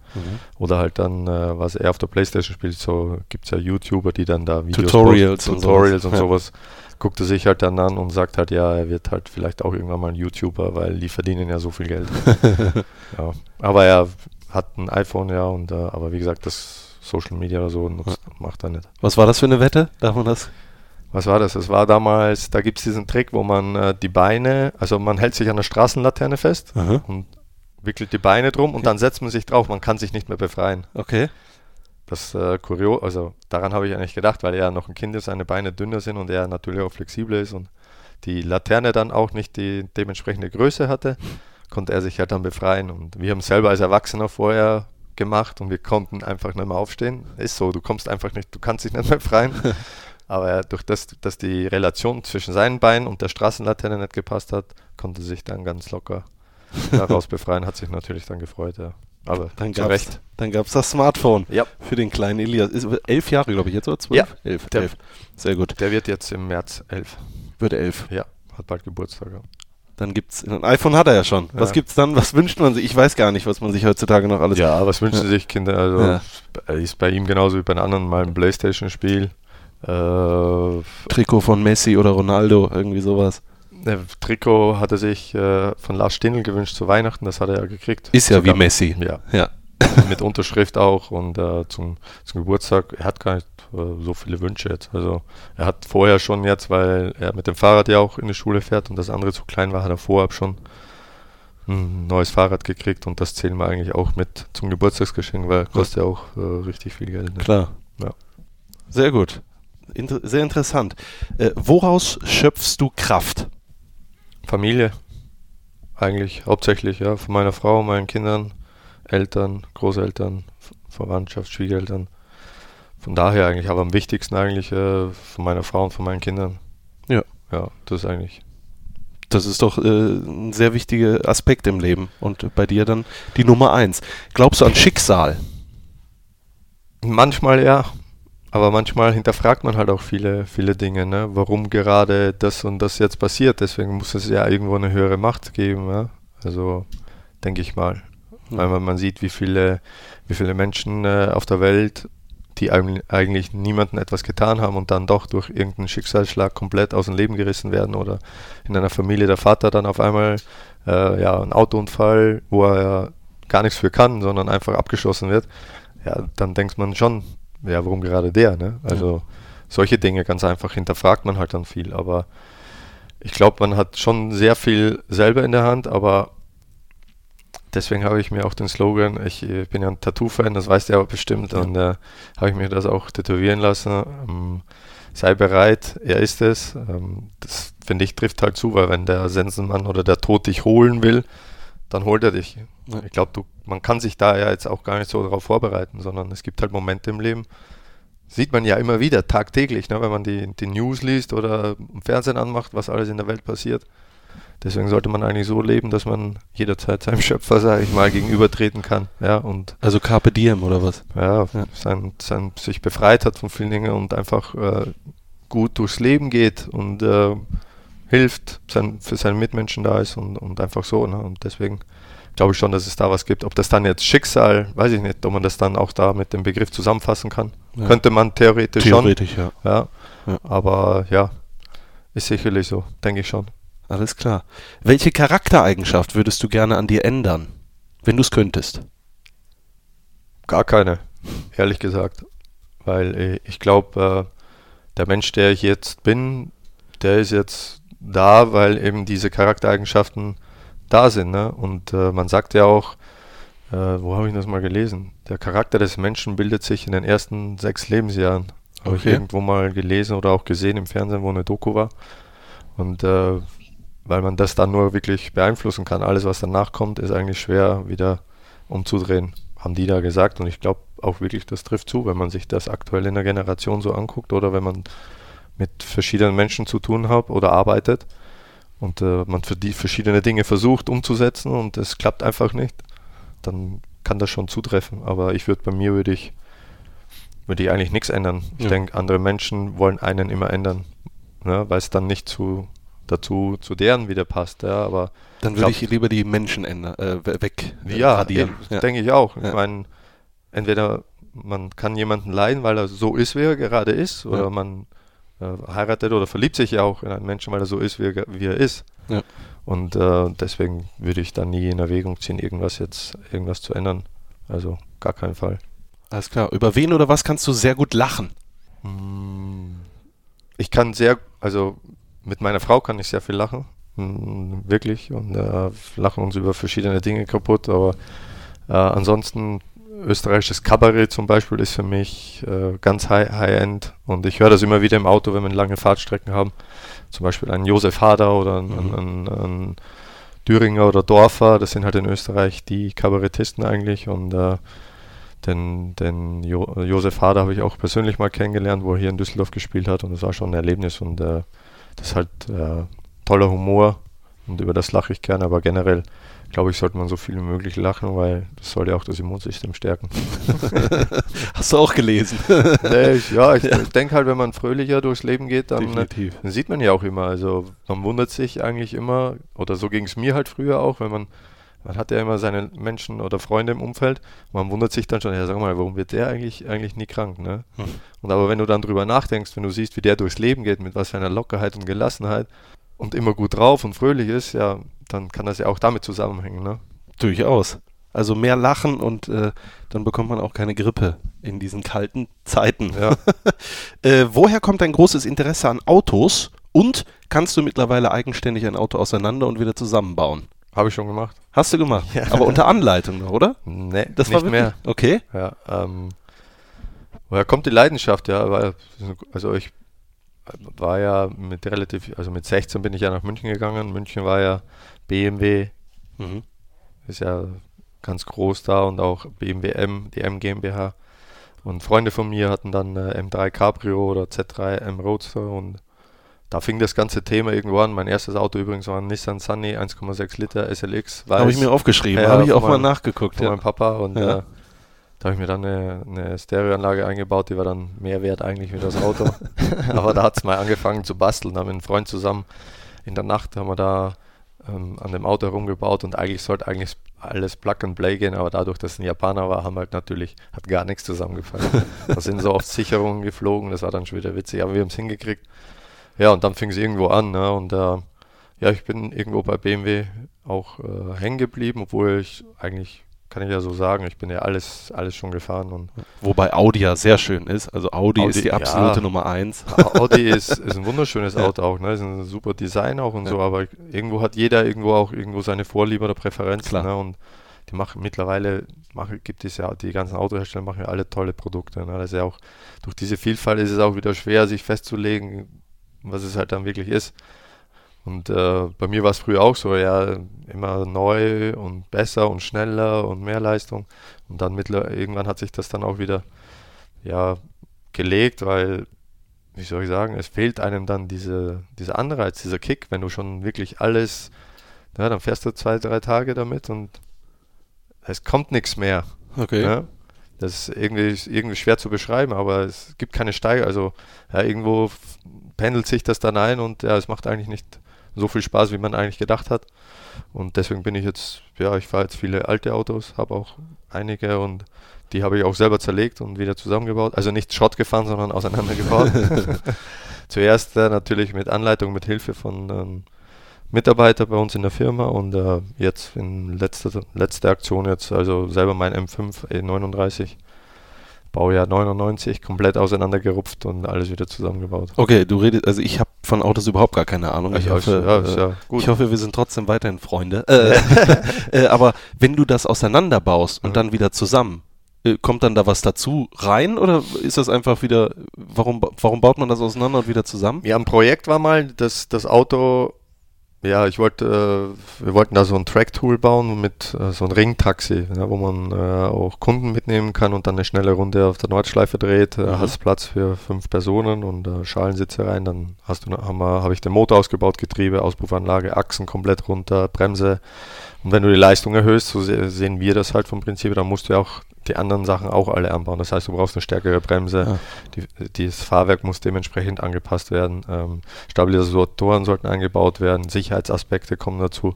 Speaker 2: Oder halt dann, äh, was er auf der Playstation spielt, so gibt es ja YouTuber, die dann da Videos
Speaker 1: Tutorials
Speaker 2: posten,
Speaker 1: und
Speaker 2: Tutorials
Speaker 1: sowas.
Speaker 2: und
Speaker 1: Ja.
Speaker 2: Guckt er sich halt dann an und sagt halt, ja, er wird halt vielleicht auch irgendwann mal ein YouTuber, weil die verdienen ja so viel Geld. ja. Aber er hat ein iPhone, ja, und äh, aber wie gesagt, das Social Media oder so nutzt, macht er nicht.
Speaker 1: Was war das für eine Wette? Darf man das?
Speaker 2: Was war das? Das war damals, da gibt es diesen Trick, wo man äh, die Beine, also man hält sich an der Straßenlaterne fest
Speaker 1: Aha.
Speaker 2: und wickelt die Beine drum und dann setzt man sich drauf, man kann sich nicht mehr befreien.
Speaker 1: Okay.
Speaker 2: Das äh, kurios, also daran habe ich eigentlich gedacht, weil er noch ein Kind ist, seine Beine dünner sind und er natürlich auch flexibler ist und die Laterne dann auch nicht die dementsprechende Größe hatte, konnte er sich halt dann befreien. Und wir haben es selber als Erwachsener vorher gemacht und wir konnten einfach nicht mehr aufstehen. Ist so, du kommst einfach nicht, du kannst dich nicht mehr befreien. Aber er, durch das, dass die Relation zwischen seinen Beinen und der Straßenlaterne nicht gepasst hat, konnte sich dann ganz locker daraus befreien, hat sich natürlich dann gefreut, ja. Aber
Speaker 1: Dann gab's,
Speaker 2: Recht.
Speaker 1: dann gab's das Smartphone
Speaker 2: Ja.
Speaker 1: für den kleinen Elias. Ist elf Jahre, glaube ich, jetzt oder zwölf?
Speaker 2: Ja.
Speaker 1: Elf.
Speaker 2: Der-
Speaker 1: elf. Sehr gut.
Speaker 2: Der wird jetzt im März elf.
Speaker 1: Wird elf.
Speaker 2: Ja, hat bald Geburtstag. Ja.
Speaker 1: Dann gibt's ein iPhone hat er ja schon. Was
Speaker 2: Ja.
Speaker 1: gibt's dann? Was wünscht man sich? Ich weiß gar nicht, was man sich heutzutage noch alles.
Speaker 2: Ja, was wünschen sich Kinder? Also ist bei ihm genauso wie bei den anderen mal ein Playstation-Spiel. Äh,
Speaker 1: Trikot von Messi oder Ronaldo, irgendwie sowas.
Speaker 2: Ein Trikot hat er sich äh, von Lars Stindl gewünscht zu Weihnachten, das hat er ja gekriegt.
Speaker 1: Ist ja
Speaker 2: Sogar
Speaker 1: wie Messi.
Speaker 2: Ja,
Speaker 1: Ja.
Speaker 2: mit Unterschrift auch und äh, zum, zum Geburtstag, er hat gar nicht äh, so viele Wünsche jetzt. Also er hat vorher schon jetzt, weil er mit dem Fahrrad ja auch in die Schule fährt und das andere zu klein war, hat er vorab schon ein neues Fahrrad gekriegt und das zählen wir eigentlich auch mit zum Geburtstagsgeschenk, weil kostet ja auch äh, richtig viel Geld. Ne?
Speaker 1: Klar.
Speaker 2: Ja.
Speaker 1: Sehr gut. Inter sehr interessant. Äh, woraus schöpfst du Kraft?
Speaker 2: Familie. Eigentlich hauptsächlich, ja. Von meiner Frau, meinen Kindern, Eltern, Großeltern, Verwandtschaft, Schwiegereltern. Von daher eigentlich, aber am wichtigsten eigentlich äh, von meiner Frau und von meinen Kindern.
Speaker 1: Ja.
Speaker 2: Ja, das ist eigentlich.
Speaker 1: Das ist doch äh, ein sehr wichtiger Aspekt im Leben. Und bei dir dann die Nummer eins. Glaubst du an Schicksal?
Speaker 2: Manchmal ja, aber manchmal hinterfragt man halt auch viele, viele Dinge, ne? Warum gerade das und das jetzt passiert. Deswegen muss es ja irgendwo eine höhere Macht geben, ja? Also denke ich mal. Weil man, man sieht, wie viele, wie viele Menschen äh, auf der Welt, die eigentlich, eigentlich niemandem etwas getan haben und dann doch durch irgendeinen Schicksalsschlag komplett aus dem Leben gerissen werden oder in einer Familie der Vater dann auf einmal äh, ja, ein Autounfall, wo er gar nichts für kann, sondern einfach abgeschossen wird. Ja, dann denkt man schon, ja, warum gerade der, ne? Also solche Dinge ganz einfach hinterfragt man halt dann viel, aber ich glaube, man hat schon sehr viel selber in der Hand, aber deswegen habe ich mir auch den Slogan, ich, äh, bin ja ein Tattoo-Fan, das weißt du ja bestimmt, und äh, habe ich mir das auch tätowieren lassen. Ähm, sei bereit, er ist es. Ähm, das finde ich trifft halt zu, weil wenn der Sensenmann oder der Tod dich holen will, dann holt er dich. Ich glaube, man kann sich da ja jetzt auch gar nicht so darauf vorbereiten, sondern es gibt halt Momente im Leben, sieht man ja immer wieder, tagtäglich, ne, wenn man die, die News liest oder im Fernsehen anmacht, was alles in der Welt passiert. Deswegen sollte man eigentlich so leben, dass man jederzeit seinem Schöpfer, sage ich mal, gegenübertreten kann. Ja, und
Speaker 1: Also Carpe Diem oder was?
Speaker 2: ja,
Speaker 1: Ja.
Speaker 2: Sein, sein, sich befreit hat von vielen Dingen und einfach äh, gut durchs Leben geht und äh, hilft, sein, für seine Mitmenschen da ist und, und einfach so. Ne? Und deswegen glaube ich schon, dass es da was gibt. Ob das dann jetzt Schicksal, weiß ich nicht, ob man das dann auch da mit dem Begriff zusammenfassen kann.
Speaker 1: Ja.
Speaker 2: Könnte man theoretisch,
Speaker 1: Theoretisch, ja.
Speaker 2: schon. Ja.
Speaker 1: Ja.
Speaker 2: Aber ja, ist sicherlich so, denke ich schon.
Speaker 1: Alles klar. Welche Charaktereigenschaft würdest du gerne an dir ändern, wenn du es könntest?
Speaker 2: Gar keine, ehrlich gesagt. Weil äh, ich glaube, äh, der Mensch, der ich jetzt bin, der ist jetzt da, weil eben diese Charaktereigenschaften da sind. Ne? Und äh, man sagt ja auch, äh, wo habe ich das mal gelesen? Der Charakter des Menschen bildet sich in den ersten sechs Lebensjahren. Habe ich
Speaker 1: Okay.
Speaker 2: irgendwo mal gelesen oder auch gesehen im Fernsehen, wo eine Doku war. Und äh, weil man das dann nur wirklich beeinflussen kann, alles was danach kommt, ist eigentlich schwer wieder umzudrehen, haben die da gesagt. Und ich glaube auch wirklich, das trifft zu, wenn man sich das aktuell in der Generation so anguckt oder wenn man mit verschiedenen Menschen zu tun hat oder arbeitet und äh, man für die verschiedene Dinge versucht umzusetzen und es klappt einfach nicht, dann kann das schon zutreffen. Aber ich würde bei mir würde ich würde ich eigentlich nichts ändern. Ich
Speaker 1: Ja.
Speaker 2: denke, andere Menschen wollen einen immer ändern, ne, weil es dann nicht zu dazu zu deren wieder passt. Ja, aber
Speaker 1: Dann würde ich lieber die Menschen ändern, äh, we- weg äh,
Speaker 2: ja, eben,
Speaker 1: Ja.
Speaker 2: denke ich auch.
Speaker 1: Ja.
Speaker 2: Ich meine, entweder man kann jemanden leiden, weil er so ist, wie er gerade ist, oder man heiratet oder verliebt sich ja auch in einen Menschen, weil er so ist, wie er, wie er ist.
Speaker 1: Ja.
Speaker 2: Und äh, deswegen würde ich dann nie in Erwägung ziehen, irgendwas jetzt, irgendwas zu ändern. Also gar keinen Fall.
Speaker 1: Alles klar. Über wen oder was kannst du sehr gut lachen?
Speaker 2: Ich kann sehr, also mit meiner Frau kann ich sehr viel lachen. Mm, Wirklich. Und äh, lachen uns über verschiedene Dinge kaputt. Aber äh, ansonsten österreichisches Kabarett zum Beispiel ist für mich äh, ganz high- high-end. und ich höre das immer wieder im Auto, wenn wir lange Fahrtstrecken haben. Zum Beispiel ein Josef Hader oder ein, ein, ein, ein Düringer oder Dorfer. Das sind halt in Österreich die Kabarettisten eigentlich. Und äh, den, den jo Josef Hader habe ich auch persönlich mal kennengelernt, wo er hier in Düsseldorf gespielt hat und das war schon ein Erlebnis und äh, das ist halt äh, toller Humor und über das lache ich gerne, aber generell glaube ich, sollte man so viel wie möglich lachen, weil das soll ja auch das Immunsystem stärken.
Speaker 1: Hast du auch gelesen?
Speaker 2: nee, ich, ja, ich, ich denke halt, wenn man fröhlicher durchs Leben geht, dann, äh, dann sieht man ja auch immer, also man wundert sich eigentlich immer, oder so ging es mir halt früher auch, wenn man man hat ja immer seine Menschen oder Freunde im Umfeld. Man wundert sich dann schon, ja, sag mal, warum wird der eigentlich, eigentlich nie krank, ne?
Speaker 1: Hm.
Speaker 2: Und aber wenn du dann drüber nachdenkst, wenn du siehst, wie der durchs Leben geht, mit was für einer Lockerheit und Gelassenheit und immer gut drauf und fröhlich ist, ja, dann kann das ja auch damit zusammenhängen, ne?
Speaker 1: Durchaus. Also mehr lachen und äh, dann bekommt man auch keine Grippe in diesen kalten Zeiten.
Speaker 2: Ja.
Speaker 1: äh, woher kommt dein großes Interesse an Autos und kannst du mittlerweile eigenständig ein Auto auseinander und wieder zusammenbauen?
Speaker 2: Habe ich schon gemacht.
Speaker 1: Hast du gemacht?
Speaker 2: Ja.
Speaker 1: Aber unter Anleitung oder?
Speaker 2: Nee,
Speaker 1: Das
Speaker 2: nicht mehr.
Speaker 1: Okay.
Speaker 2: Ja, ähm, woher kommt die Leidenschaft? Ja, weil, also ich war ja mit relativ, also mit 16 bin ich ja nach München gegangen. München war ja BMW,
Speaker 1: Mhm.
Speaker 2: ist ja ganz groß da und auch BMW M, die M GmbH. Und Freunde von mir hatten dann äh, M3 Cabrio oder Z3 M Roadster und da fing das ganze Thema irgendwo an. Mein erstes Auto übrigens war ein Nissan Sunny 1,6 Liter SLX.
Speaker 1: Habe ich mir aufgeschrieben,
Speaker 2: Ja,
Speaker 1: habe ich auch mal nachgeguckt.
Speaker 2: von
Speaker 1: Ja.
Speaker 2: meinem Papa und
Speaker 1: Ja.
Speaker 2: äh, da habe ich mir dann eine, eine Stereoanlage eingebaut, die war dann mehr wert eigentlich wie das Auto. Aber da hat es mal angefangen zu basteln, da haben wir einen Freund zusammen in der Nacht haben wir da ähm, an dem Auto herumgebaut und eigentlich sollte eigentlich alles Plug and Play gehen, aber dadurch, dass es ein Japaner war, haben halt natürlich, hat gar nichts zusammengefallen. da sind so oft Sicherungen geflogen, das war dann schon wieder witzig, aber wir haben es hingekriegt. Ja, und dann fing es irgendwo an, ne? Und äh, ja, ich bin irgendwo bei BMW auch äh, hängen geblieben, obwohl ich eigentlich, kann ich ja so sagen, ich bin ja alles, alles schon gefahren und
Speaker 1: Wobei Audi ja sehr schön ist. Also Audi,
Speaker 2: Audi,
Speaker 1: ist die
Speaker 2: ja.
Speaker 1: absolute Nummer eins.
Speaker 2: Audi ist, ist ein wunderschönes
Speaker 1: Ja.
Speaker 2: Auto auch, ne? Ist ein super Design auch und
Speaker 1: Ja.
Speaker 2: so, aber irgendwo hat jeder irgendwo auch irgendwo seine Vorliebe oder Präferenzen,
Speaker 1: Klar.
Speaker 2: ne? Und die machen mittlerweile machen, gibt es ja, die ganzen Autohersteller machen ja alle tolle Produkte. Ne? Das ist ja auch, durch diese Vielfalt ist es auch wieder schwer, sich festzulegen, was es halt dann wirklich ist. Und äh, bei mir war es früher auch so, ja, immer neu und besser und schneller und mehr Leistung. Und dann mittler irgendwann hat sich das dann auch wieder ja, gelegt, weil, wie soll ich sagen, es fehlt einem dann diese, dieser Anreiz, dieser Kick, wenn du schon wirklich alles, ja, dann fährst du zwei, drei Tage damit und es kommt nichts mehr.
Speaker 1: Okay.
Speaker 2: Ja? Das ist irgendwie, ist irgendwie schwer zu beschreiben, aber es gibt keine Steigerung. Also ja, irgendwo pendelt sich das dann ein und ja, es macht eigentlich nicht so viel Spaß, wie man eigentlich gedacht hat. Und deswegen bin ich jetzt, ja, ich fahre jetzt viele alte Autos, habe auch einige und die habe ich auch selber zerlegt und wieder zusammengebaut. Also nicht Schrott gefahren, sondern auseinandergebaut. Zuerst äh, natürlich mit Anleitung, mit Hilfe von ähm, Mitarbeitern bei uns in der Firma und äh, jetzt in letzter letzte Aktion jetzt, also selber mein M5 E39, Baujahr 99, komplett auseinandergerupft und alles wieder zusammengebaut.
Speaker 1: Okay, du redest, also ich habe von Autos überhaupt gar keine Ahnung. Ich,
Speaker 2: ist-
Speaker 1: hoffe,
Speaker 2: ja,
Speaker 1: äh,
Speaker 2: ja
Speaker 1: ich hoffe, wir sind trotzdem weiterhin Freunde. Äh, äh, aber wenn du das auseinanderbaust und
Speaker 2: Mhm.
Speaker 1: dann wieder zusammen, äh, kommt dann da was dazu rein oder ist das einfach wieder, warum, warum baut man das auseinander und wieder zusammen?
Speaker 2: Ja, ein Projekt war mal, dass das Auto, ja, ich wollte, äh, wir wollten da so ein Track-Tool bauen mit äh, so ein Ringtaxi, ja, wo man äh, auch Kunden mitnehmen kann und dann eine schnelle Runde auf der Nordschleife dreht. Äh,
Speaker 1: Mhm.
Speaker 2: Hast Platz für fünf Personen und äh, Schalensitze rein. Dann hast du, habe ich den Motor ausgebaut, Getriebe, Auspuffanlage, Achsen komplett runter, Bremse. Und wenn du die Leistung erhöhst, so se sehen wir das halt vom Prinzip, dann musst du ja auch die anderen Sachen auch alle anbauen. Das heißt, du brauchst eine stärkere Bremse,
Speaker 1: Ja.
Speaker 2: die, das Fahrwerk muss dementsprechend angepasst werden. Ähm, Stabilisatoren sollten eingebaut werden, Sicherheitsaspekte kommen dazu.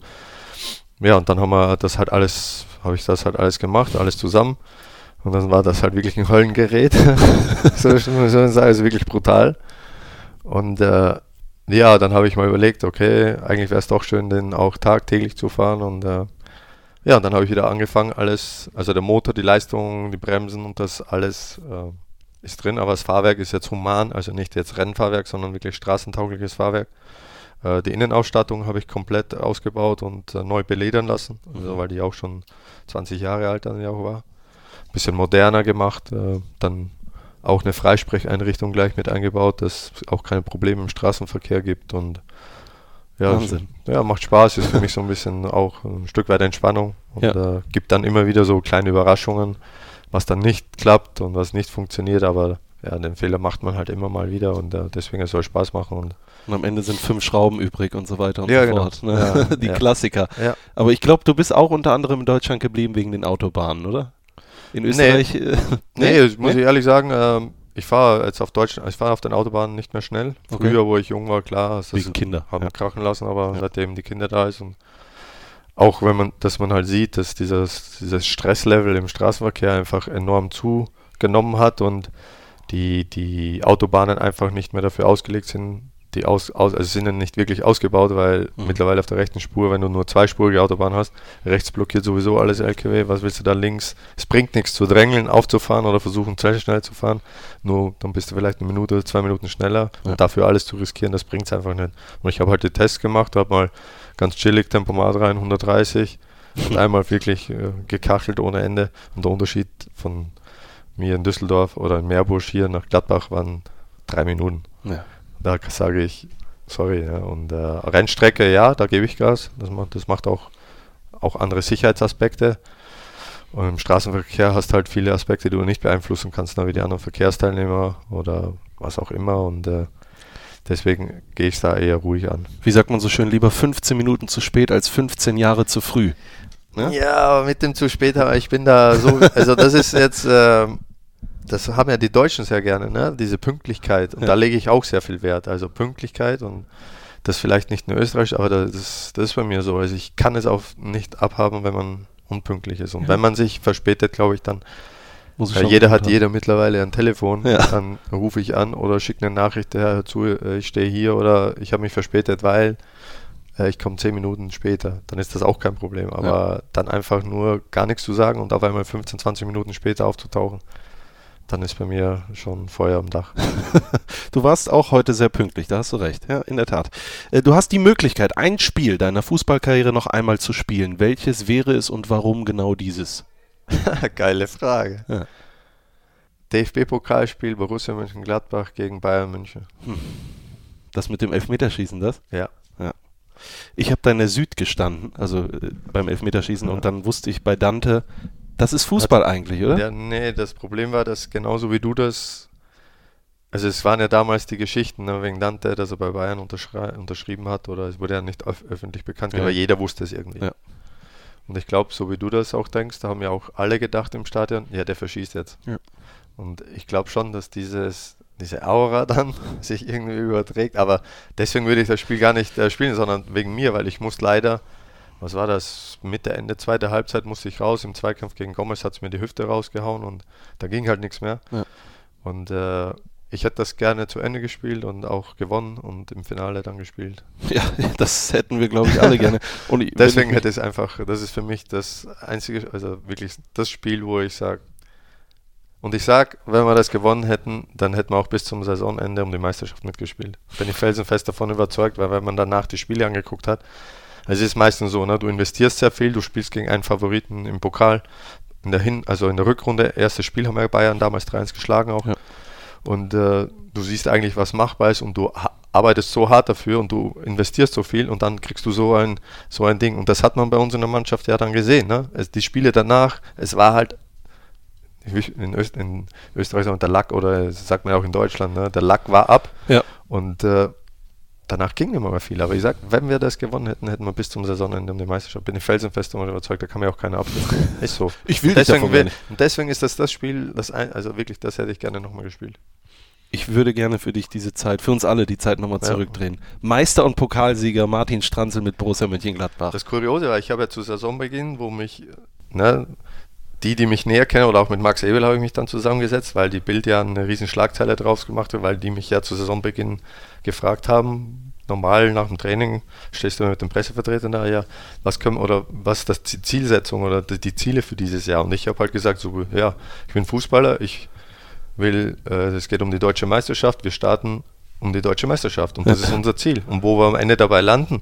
Speaker 2: Ja, und dann haben wir das halt alles, habe ich das halt alles gemacht, alles zusammen. Und dann war das halt wirklich ein Höllengerät. so man sagen, also wirklich brutal. Und äh, ja, dann habe ich mal überlegt, okay, eigentlich wäre es doch schön, den auch tagtäglich zu fahren und äh, ja, dann habe ich wieder angefangen, alles, also der Motor, die Leistung, die Bremsen und das alles äh, ist drin, aber das Fahrwerk ist jetzt human, also nicht jetzt Rennfahrwerk, sondern wirklich straßentaugliches Fahrwerk. Äh, die Innenausstattung habe ich komplett ausgebaut und äh, neu beledern lassen, also weil die auch schon 20 Jahre alt dann ja auch war. Bisschen moderner gemacht, äh, dann auch eine Freisprecheinrichtung gleich mit eingebaut, dass es auch keine Probleme im Straßenverkehr gibt und ja,
Speaker 1: Wahnsinn.
Speaker 2: ja, macht Spaß, ist für mich so ein bisschen auch ein Stück weit Entspannung und
Speaker 1: Ja.
Speaker 2: äh, gibt dann immer wieder so kleine Überraschungen, was dann nicht klappt und was nicht funktioniert, aber ja, den Fehler macht man halt immer mal wieder und äh, deswegen es soll Spaß machen und
Speaker 1: Und am Ende sind fünf Schrauben übrig und so weiter und
Speaker 2: Ja,
Speaker 1: so
Speaker 2: genau.
Speaker 1: fort. Ne?
Speaker 2: Ja,
Speaker 1: Die. Klassiker.
Speaker 2: ja.
Speaker 1: Aber ich glaube, du bist auch unter anderem in Deutschland geblieben wegen den Autobahnen, oder? In Österreich? äh,
Speaker 2: Nee, ich muss ich ehrlich sagen, ähm, ich fahre jetzt auf Deutschland, ich fahre auf den Autobahnen nicht mehr schnell.
Speaker 1: Okay.
Speaker 2: Früher, wo ich jung war, klar, das
Speaker 1: Wegen Kinder.
Speaker 2: haben
Speaker 1: Ja.
Speaker 2: krachen lassen, aber
Speaker 1: Ja.
Speaker 2: seitdem die Kinder da ist und auch wenn man, dass man halt sieht, dass dieses, dieses Stresslevel im Straßenverkehr einfach enorm zugenommen hat und die, die Autobahnen einfach nicht mehr dafür ausgelegt sind, die aus, aus also sind ja nicht wirklich ausgebaut, weil
Speaker 1: Mhm.
Speaker 2: mittlerweile auf der rechten Spur, wenn du nur zweispurige Autobahn hast, rechts blockiert sowieso alles LKW, was willst du da links? Es bringt nichts zu drängeln, aufzufahren oder versuchen sehr schnell zu fahren, nur dann bist du vielleicht eine Minute oder zwei Minuten schneller
Speaker 1: Ja.
Speaker 2: und dafür alles zu riskieren, das bringt es einfach nicht. Und ich habe halt die Tests gemacht, habe mal ganz chillig Tempomat rein, 130 und einmal wirklich äh, gekachelt ohne Ende und der Unterschied von mir in Düsseldorf oder in Meerbusch hier nach Gladbach waren drei Minuten.
Speaker 1: Ja.
Speaker 2: Da sage ich, sorry. Ja. Und äh, Rennstrecke, ja, da gebe ich Gas. Das macht, das macht auch, auch andere Sicherheitsaspekte. Und im Straßenverkehr hast du halt viele Aspekte, die du nicht beeinflussen kannst, ne, wie die anderen Verkehrsteilnehmer oder was auch immer. Und äh, deswegen gehe ich da eher ruhig an.
Speaker 1: Wie sagt man so schön, lieber 15 Minuten zu spät als 15 Jahre zu früh. Ne?
Speaker 2: Ja, aber mit dem zu spät, aber ich bin da so, also das ist jetzt, ähm, das haben ja die Deutschen sehr gerne, ne? diese Pünktlichkeit. Und
Speaker 1: Ja.
Speaker 2: da lege ich auch sehr viel Wert. Also Pünktlichkeit und das vielleicht nicht nur Österreich, aber das ist, das ist bei mir so. Also ich kann es auch nicht abhaben, wenn man unpünktlich ist. Und
Speaker 1: Ja.
Speaker 2: wenn man sich verspätet, glaube ich, dann,
Speaker 1: Muss ich schon
Speaker 2: jeder hat
Speaker 1: haben.
Speaker 2: jeder mittlerweile ein Telefon,
Speaker 1: Ja.
Speaker 2: dann rufe ich an oder schicke eine Nachricht, ja, hör zu, äh, ich stehe hier oder ich habe mich verspätet, weil äh, ich komme zehn Minuten später, dann ist das auch kein Problem. Aber dann einfach nur gar nichts zu sagen und auf einmal 15, 20 Minuten später aufzutauchen, dann ist bei mir schon Feuer am Dach.
Speaker 1: Du warst auch heute sehr pünktlich, da hast du recht. Ja, in der Tat. Äh, Du hast die Möglichkeit, ein Spiel deiner Fußballkarriere noch einmal zu spielen. Welches wäre es und warum genau dieses?
Speaker 2: Geile Frage.
Speaker 1: Ja.
Speaker 2: DFB-Pokalspiel Borussia Mönchengladbach gegen Bayern München.
Speaker 1: Das mit dem Elfmeterschießen, das?
Speaker 2: Ja.
Speaker 1: Ich habe da in der Süd gestanden, also äh, beim Elfmeterschießen,
Speaker 2: Ja.
Speaker 1: und dann wusste ich bei Dante, das ist Fußball eigentlich, oder?
Speaker 2: Ja, nee, das Problem war, dass genauso wie du das. Also es waren ja damals die Geschichten ne, wegen Dante, dass er bei Bayern unterschrieben hat oder es wurde ja nicht öf öffentlich bekannt,
Speaker 1: Ja.
Speaker 2: aber jeder wusste es irgendwie.
Speaker 1: Ja.
Speaker 2: Und ich glaube, so wie du das auch denkst, da haben ja auch alle gedacht im Stadion, ja, der verschießt jetzt.
Speaker 1: Ja.
Speaker 2: Und ich glaube schon, dass dieses, diese Aura dann sich irgendwie überträgt, aber deswegen würde ich das Spiel gar nicht äh, spielen, sondern wegen mir, weil ich muss leider, was war das, Mitte, Ende zweite Halbzeit musste ich raus, im Zweikampf gegen Gomez hat es mir die Hüfte rausgehauen und da ging halt nichts mehr.
Speaker 1: Ja.
Speaker 2: Und äh, ich hätte das gerne zu Ende gespielt und auch gewonnen und im Finale dann gespielt.
Speaker 1: Ja, das hätten wir, glaube ich, alle gerne. Und ich-
Speaker 2: Deswegen
Speaker 1: ich
Speaker 2: hätte es einfach, das ist für mich das einzige, also wirklich das Spiel, wo ich sage, und ich sage, wenn wir das gewonnen hätten, dann hätten wir auch bis zum Saisonende um die Meisterschaft mitgespielt. Bin ich felsenfest davon überzeugt, weil wenn man danach die Spiele angeguckt hat, es ist meistens so, ne, du investierst sehr viel, du spielst gegen einen Favoriten im Pokal, in der Hin, also in der Rückrunde, erstes Spiel haben wir Bayern damals 3-1 geschlagen auch.
Speaker 1: Ja.
Speaker 2: Und äh, du siehst eigentlich, was machbar ist und du arbeitest so hart dafür und du investierst so viel und dann kriegst du so ein, so ein Ding. Und das hat man bei uns in der Mannschaft ja dann gesehen. Ne? Es, die Spiele danach, es war halt in, Öst, in Österreich sagt man der Lack oder sagt man ja auch in Deutschland, ne? der Lack war ab
Speaker 1: Ja.
Speaker 2: und äh, danach ging immer mal viel. Aber ich sag, wenn wir das gewonnen hätten, hätten wir bis zum Saisonende um die Meisterschaft. Bin ich felsenfest davon überzeugt, da kann mir auch keiner abschließen. Ist so.
Speaker 1: Ich will davon
Speaker 2: deswegen, will-
Speaker 1: nicht.
Speaker 2: und deswegen ist das das Spiel, das ein, also wirklich, das hätte ich gerne nochmal gespielt.
Speaker 1: Ich würde gerne für dich diese Zeit, für uns alle die Zeit nochmal
Speaker 2: Ja.
Speaker 1: zurückdrehen. Meister und Pokalsieger Martin Stranzel mit Borussia Mönchengladbach.
Speaker 2: Das Kuriose war, ich habe ja zu Saisonbeginn, wo mich, ne, die, die mich näher kennen, oder auch mit Max Ebel habe ich mich dann zusammengesetzt, weil die Bild ja eine riesen Schlagzeile draus gemacht hat, weil die mich ja zu Saisonbeginn gefragt haben, normal nach dem Training stehst du mit dem Pressevertreter da, ja, was können oder was ist das die Zielsetzung oder die, die Ziele für dieses Jahr? Und ich habe halt gesagt, so, ja, ich bin Fußballer, ich will, äh, es geht um die deutsche Meisterschaft, wir starten um die deutsche Meisterschaft und das ist unser Ziel. Und wo wir am Ende dabei landen,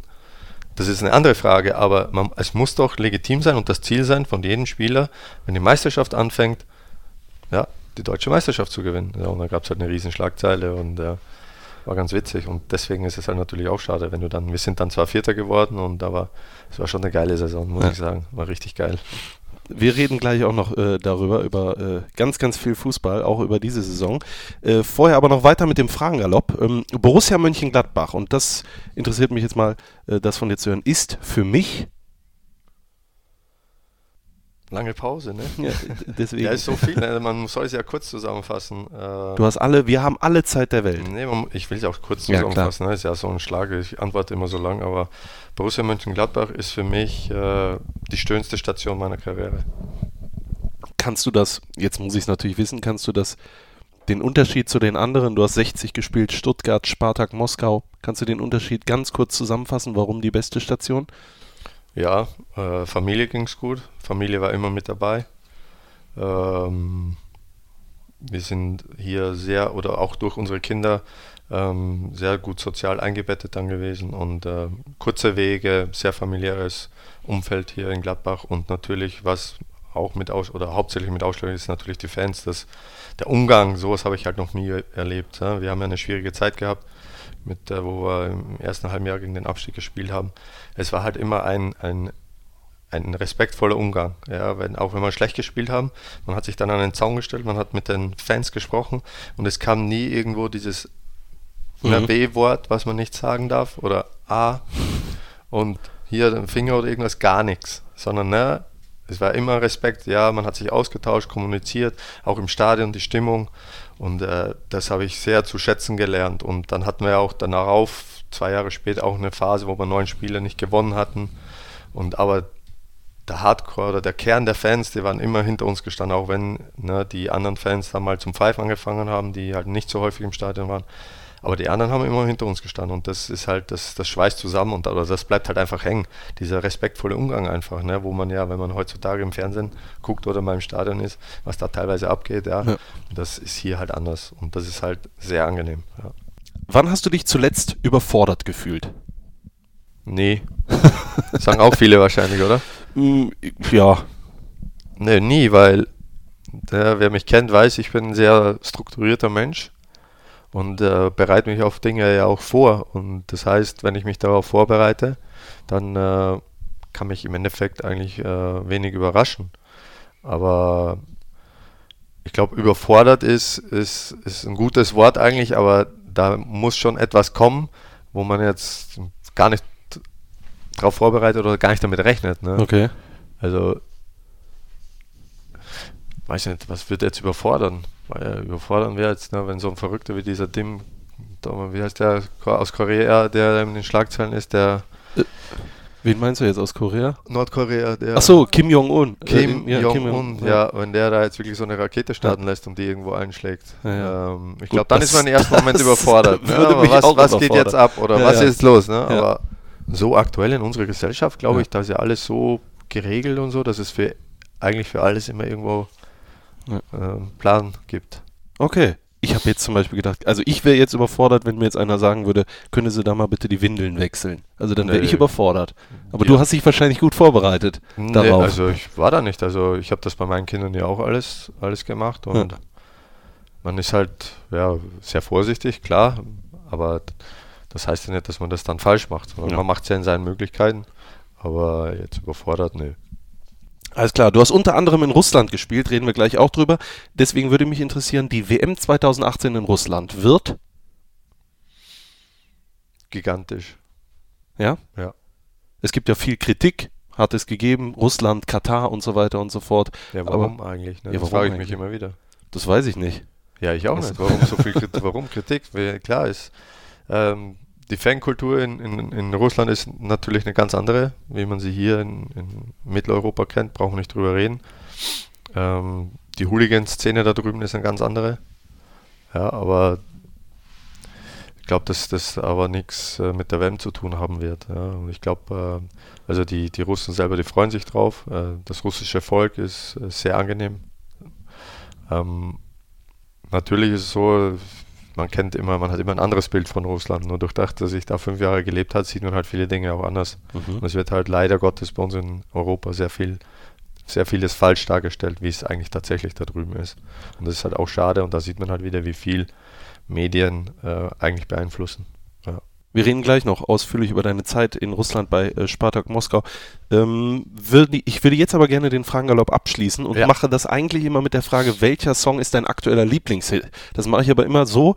Speaker 2: das ist eine andere Frage, aber man, es muss doch legitim sein und das Ziel sein von jedem Spieler, wenn die Meisterschaft anfängt, ja, die deutsche Meisterschaft zu gewinnen. Ja, und da gab es halt eine riesen Schlagzeile und äh, war ganz witzig. Und deswegen ist es halt natürlich auch schade, wenn du dann, wir sind dann zwar Vierter geworden und aber es war schon eine geile Saison, muss ja. ich sagen. War richtig geil.
Speaker 1: Wir reden gleich auch noch äh, darüber, über äh, ganz, ganz viel Fußball, auch über diese Saison. Äh, vorher aber noch weiter mit dem Fragengalopp. Ähm, Borussia Mönchengladbach, und das interessiert mich jetzt mal, äh, das von dir zu hören, ist für mich
Speaker 2: Lange Pause, ne?
Speaker 1: Ja, deswegen.
Speaker 2: ja, ist so viel, ne? man soll es ja kurz zusammenfassen.
Speaker 1: Äh, du hast alle, wir haben alle Zeit der Welt.
Speaker 2: Nee, man, ich will es auch kurz zusammenfassen, ja, ne? ist ja so ein Schlag, ich antworte immer so lang, aber Borussia Mönchengladbach ist für mich äh, die schönste Station meiner Karriere.
Speaker 1: Kannst du das, jetzt muss ich es natürlich wissen, kannst du das, den Unterschied zu den anderen, du hast 60 gespielt, Stuttgart, Spartak, Moskau, kannst du den Unterschied ganz kurz zusammenfassen, warum die beste Station?
Speaker 2: Ja, äh, Familie ging es gut. Familie war immer mit dabei. Ähm, wir sind hier sehr oder auch durch unsere Kinder ähm, sehr gut sozial eingebettet dann gewesen und äh, kurze Wege, sehr familiäres Umfeld hier in Gladbach und natürlich was auch mit aus oder hauptsächlich mit Ausschlag ist natürlich die Fans, das, der Umgang, sowas habe ich halt noch nie erlebt. Ja. Wir haben ja eine schwierige Zeit gehabt mit, äh, wo wir im ersten halben Jahr gegen den Abstieg gespielt haben. Es war halt immer ein, ein, ein respektvoller Umgang. Ja, wenn, auch wenn wir schlecht gespielt haben, man hat sich dann an den Zaun gestellt, man hat mit den Fans gesprochen und es kam nie irgendwo dieses mhm. B-Wort, was man nicht sagen darf, oder A und hier den Finger oder irgendwas, gar nichts, sondern ne, es war immer Respekt, ja, man hat sich ausgetauscht, kommuniziert, auch im Stadion die Stimmung und äh, das habe ich sehr zu schätzen gelernt. Und dann hatten wir auch darauf, zwei Jahre später, auch eine Phase, wo wir neun Spiele nicht gewonnen hatten. Und aber der Hardcore oder der Kern der Fans, die waren immer hinter uns gestanden, auch wenn ne, die anderen Fans dann mal zum Pfeifen angefangen haben, die halt nicht so häufig im Stadion waren. Aber die anderen haben immer hinter uns gestanden und das ist halt, das, das schweißt zusammen und aber das bleibt halt einfach hängen. Dieser respektvolle Umgang einfach, ne, wo man ja, wenn man heutzutage im Fernsehen guckt oder mal im Stadion ist, was da teilweise abgeht, ja, ja. das ist hier halt anders und das ist halt sehr angenehm. Ja.
Speaker 1: Wann hast du dich zuletzt überfordert gefühlt?
Speaker 2: Nee. Sagen auch viele wahrscheinlich, oder?
Speaker 1: Mm, ja.
Speaker 2: Nee, nie, weil der, wer mich kennt, weiß, ich bin ein sehr strukturierter Mensch und äh, bereite mich auf Dinge ja auch vor. Und das heißt, wenn ich mich darauf vorbereite, dann äh, kann mich im Endeffekt eigentlich äh, wenig überraschen. Aber ich glaube, überfordert ist, ist, ist ein gutes Wort eigentlich, aber da muss schon etwas kommen, wo man jetzt gar nicht darauf vorbereitet oder gar nicht damit rechnet. Ne?
Speaker 1: Okay.
Speaker 2: Also, weiß ich nicht, was wird jetzt überfordern? Weil ja, überfordern wäre jetzt, ne, wenn so ein Verrückter wie dieser Dim, wie heißt der aus Korea, der in den Schlagzeilen ist, der.
Speaker 1: Äh, wen meinst du jetzt aus Korea?
Speaker 2: Nordkorea, der.
Speaker 1: Achso, Kim Jong-un.
Speaker 2: Kim, äh, ja, Jong-un, ja, wenn der da jetzt wirklich so eine Rakete starten lässt und die irgendwo einschlägt. Ähm, ich glaube, dann ist man im ersten Moment überfordert. Ne? was, was geht jetzt ab oder was ist los? Ne? Aber so aktuell in unserer Gesellschaft, glaube ich, da ist ja alles so geregelt und so, dass es für eigentlich für alles immer irgendwo ja. äh, Plan gibt.
Speaker 1: Okay. Ich habe jetzt zum Beispiel gedacht, also ich wäre jetzt überfordert, wenn mir jetzt einer sagen würde, können Sie da mal bitte die Windeln wechseln. Also dann wäre nee. ich überfordert. Aber ja. du hast dich wahrscheinlich gut vorbereitet
Speaker 2: nee, darauf. Also ich war da nicht. Also ich habe das bei meinen Kindern ja auch alles, alles gemacht und ja. man ist halt ja, sehr vorsichtig, klar, aber das heißt ja nicht, dass man das dann falsch macht. Ja. Man macht es ja in seinen Möglichkeiten, aber jetzt überfordert, nee.
Speaker 1: Alles klar, du hast unter anderem in Russland gespielt, reden wir gleich auch drüber. Deswegen würde mich interessieren, die WM 2018 in Russland wird
Speaker 2: gigantisch.
Speaker 1: Ja?
Speaker 2: Ja.
Speaker 1: Es gibt ja viel Kritik, hat es gegeben, Russland, Katar und so weiter und so fort.
Speaker 2: Ja, warum Aber, eigentlich? Ne?
Speaker 1: Ja,
Speaker 2: das frage ich mich immer wieder.
Speaker 1: Das weiß ich nicht.
Speaker 2: Ja, ich auch Was? nicht. Warum so viel Kritik? warum Kritik? Klar ist, ähm, die Fankultur in, in, in, Russland ist natürlich eine ganz andere, wie man sie hier in, in Mitteleuropa kennt, brauchen wir nicht drüber reden. Ähm, die Hooligan-Szene da drüben ist eine ganz andere. Ja, aber glaube, dass das aber nichts äh, mit der WM zu tun haben wird. Ja. Und ich glaube, äh, also die, die Russen selber, die freuen sich drauf. Äh, das russische Volk ist äh, sehr angenehm. Ähm, natürlich ist es so, man kennt immer, man hat immer ein anderes Bild von Russland. Nur durch das, dass ich da fünf Jahre gelebt habe, sieht man halt viele Dinge auch anders.
Speaker 1: Mhm.
Speaker 2: Und es wird halt leider Gottes bei uns in Europa sehr viel, sehr vieles falsch dargestellt, wie es eigentlich tatsächlich da drüben ist. Und das ist halt auch schade und da sieht man halt wieder, wie viel Medien äh, eigentlich beeinflussen.
Speaker 1: Wir reden gleich noch ausführlich über deine Zeit in Russland bei äh, Spartak Moskau. Ähm, würde, ich würde jetzt aber gerne den Fragengalopp abschließen und
Speaker 2: Ja.
Speaker 1: mache das eigentlich immer mit der Frage, welcher Song ist dein aktueller Lieblingshit? Das mache ich aber immer so.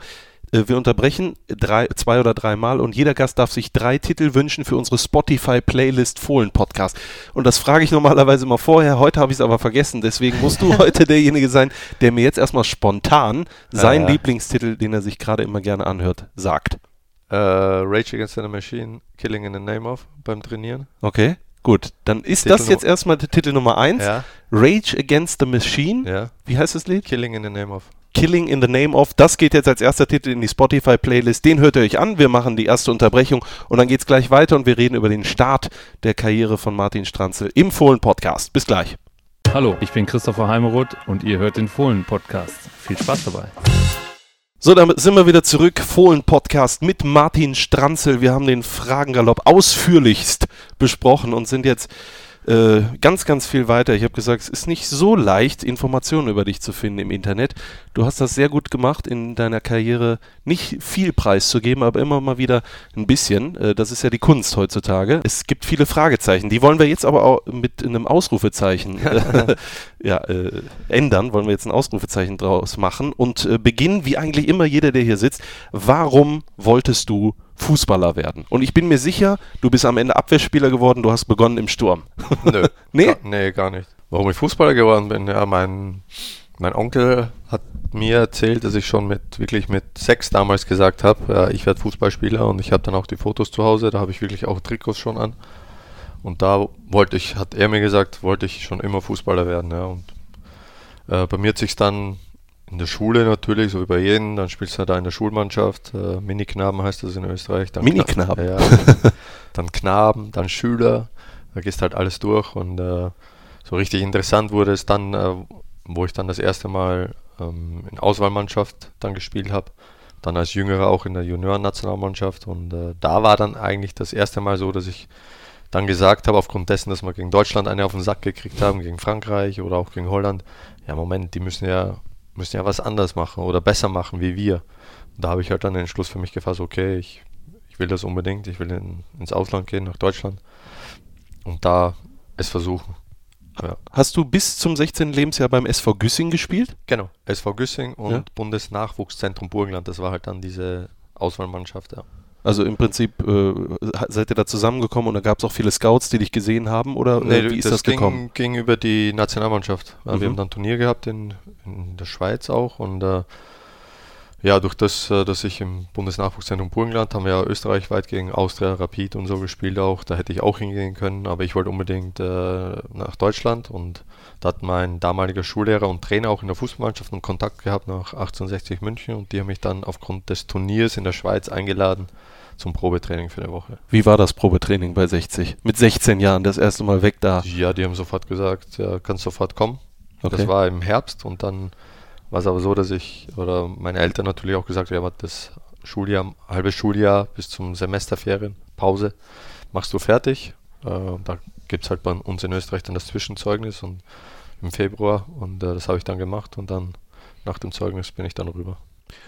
Speaker 1: äh, Wir unterbrechen drei, zwei oder dreimal und jeder Gast darf sich drei Titel wünschen für unsere Spotify-Playlist Fohlen-Podcast. Und das frage ich normalerweise immer vorher. Heute habe ich es aber vergessen. Deswegen musst du heute derjenige sein, der mir jetzt erstmal spontan seinen
Speaker 2: ja.
Speaker 1: Lieblingstitel, den er sich gerade immer gerne anhört, sagt.
Speaker 2: Äh, Rage Against the Machine, Killing in the Name of beim Trainieren.
Speaker 1: Okay, gut. Dann ist
Speaker 2: Titel
Speaker 1: das jetzt erstmal der Titel Nummer 1.
Speaker 2: Ja,
Speaker 1: Rage Against the Machine.
Speaker 2: ja.
Speaker 1: Wie heißt das Lied?
Speaker 2: Killing in the Name of.
Speaker 1: Killing in the Name of. Das geht jetzt als erster Titel in die Spotify-Playlist. Den hört ihr euch an. Wir machen die erste Unterbrechung und dann geht's gleich weiter und wir reden über den Start der Karriere von Martin Stranzel im Fohlen-Podcast. Bis gleich.
Speaker 5: Hallo, ich bin Christopher Heimeroth und ihr hört den Fohlen-Podcast. Viel Spaß dabei.
Speaker 1: So, damit sind wir wieder zurück. Fohlen-Podcast mit Martin Stranzel. Wir haben den Fragengalopp ausführlichst besprochen und sind jetzt äh, ganz, ganz viel weiter. Ich habe gesagt, es ist nicht so leicht, Informationen über dich zu finden im Internet. Du hast das sehr gut gemacht, in deiner Karriere nicht viel preiszugeben, aber immer mal wieder ein bisschen. Äh, das ist ja die Kunst heutzutage. Es gibt viele Fragezeichen. Die wollen wir jetzt aber auch mit einem Ausrufezeichen äh, ja, äh, ändern. Wollen wir jetzt ein Ausrufezeichen draus machen und äh, beginnen, wie eigentlich immer jeder, der hier sitzt. Warum wolltest du Fußballer werden? Und ich bin mir sicher, du bist am Ende Abwehrspieler geworden, du hast begonnen im Sturm.
Speaker 2: Nö.
Speaker 1: Nee?
Speaker 2: Gar, nee, gar nicht. Warum ich Fußballer geworden bin? Ja, mein, mein Onkel hat mir erzählt, dass ich schon mit wirklich mit sechs damals gesagt habe, ja, ich werde Fußballspieler und ich habe dann auch die Fotos zu Hause, da habe ich wirklich auch Trikots schon an. Und da wollte ich, hat er mir gesagt, wollte ich schon immer Fußballer werden. Ja. Und äh, bei mir hat sich dann in der Schule natürlich, so wie bei jedem, dann spielst du halt da in der Schulmannschaft, äh, Miniknaben heißt das in Österreich. Dann
Speaker 1: Miniknaben?
Speaker 2: Ja, dann Knaben, dann Schüler, da gehst halt alles durch. Und äh, so richtig interessant wurde es dann, äh, wo ich dann das erste Mal ähm, in Auswahlmannschaft dann gespielt habe, dann als Jüngerer auch in der Junioren-Nationalmannschaft. Und äh, da war dann eigentlich das erste Mal so, dass ich dann gesagt habe, aufgrund dessen, dass wir gegen Deutschland eine auf den Sack gekriegt haben, gegen Frankreich oder auch gegen Holland, ja Moment, die müssen ja, müssen ja was anders machen oder besser machen wie wir. Und da habe ich halt dann den Entschluss für mich gefasst, okay, ich, ich will das unbedingt, ich will in, ins Ausland gehen, nach Deutschland und da es versuchen. Ja.
Speaker 1: Hast du bis zum 16. Lebensjahr beim SV Güssing gespielt?
Speaker 2: Genau, SV Güssing und
Speaker 1: Ja.
Speaker 2: Bundesnachwuchszentrum Burgenland, das war halt dann diese Auswahlmannschaft, ja.
Speaker 1: Also im Prinzip äh, seid ihr da zusammengekommen und da gab es auch viele Scouts, die dich gesehen haben oder äh, wie ist das,
Speaker 2: ging,
Speaker 1: gekommen?
Speaker 2: ging über die Nationalmannschaft.
Speaker 1: Mhm.
Speaker 2: Wir haben dann ein Turnier gehabt in, in der Schweiz auch und äh, ja, durch das, äh, dass ich im Bundesnachwuchszentrum Burgenland haben wir ja österreichweit gegen Austria, Rapid und so gespielt auch. Da hätte ich auch hingehen können, aber ich wollte unbedingt äh, nach Deutschland und da hat mein damaliger Schullehrer und Trainer auch in der Fußballmannschaft einen Kontakt gehabt nach 1860 München und die haben mich dann aufgrund des Turniers in der Schweiz eingeladen zum Probetraining für eine Woche.
Speaker 1: Wie war das Probetraining bei 60? Mit 16 Jahren, das erste Mal weg da.
Speaker 2: Ja, die haben sofort gesagt, ja, kannst sofort kommen.
Speaker 1: Okay.
Speaker 2: Das war im Herbst und dann war es aber so, dass ich oder meine Eltern natürlich auch gesagt haben, ja, das Schuljahr, halbes Schuljahr bis zum Semesterferien, Pause, machst du fertig. Äh, da gibt es halt bei uns in Österreich dann das Zwischenzeugnis und im Februar und äh, das habe ich dann gemacht und dann nach dem Zeugnis bin ich dann rüber.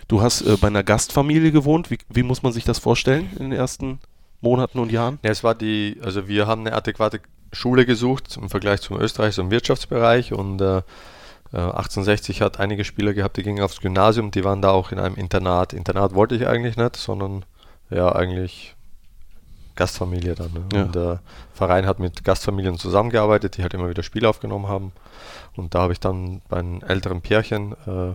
Speaker 1: Du hast äh, bei einer Gastfamilie gewohnt. Wie, wie muss man sich das vorstellen in den ersten Monaten und Jahren?
Speaker 2: Ja, es war die, also wir haben eine adäquate Schule gesucht im Vergleich zum Österreich, so im Wirtschaftsbereich und äh, 1860 hat einige Spieler gehabt, die gingen aufs Gymnasium, die waren da auch in einem Internat. Internat wollte ich eigentlich nicht, sondern ja, eigentlich Gastfamilie dann. Ne?
Speaker 1: Ja.
Speaker 2: Und der Verein hat mit Gastfamilien zusammengearbeitet, die halt immer wieder Spiele aufgenommen haben. Und da habe ich dann bei einem älteren Pärchen äh,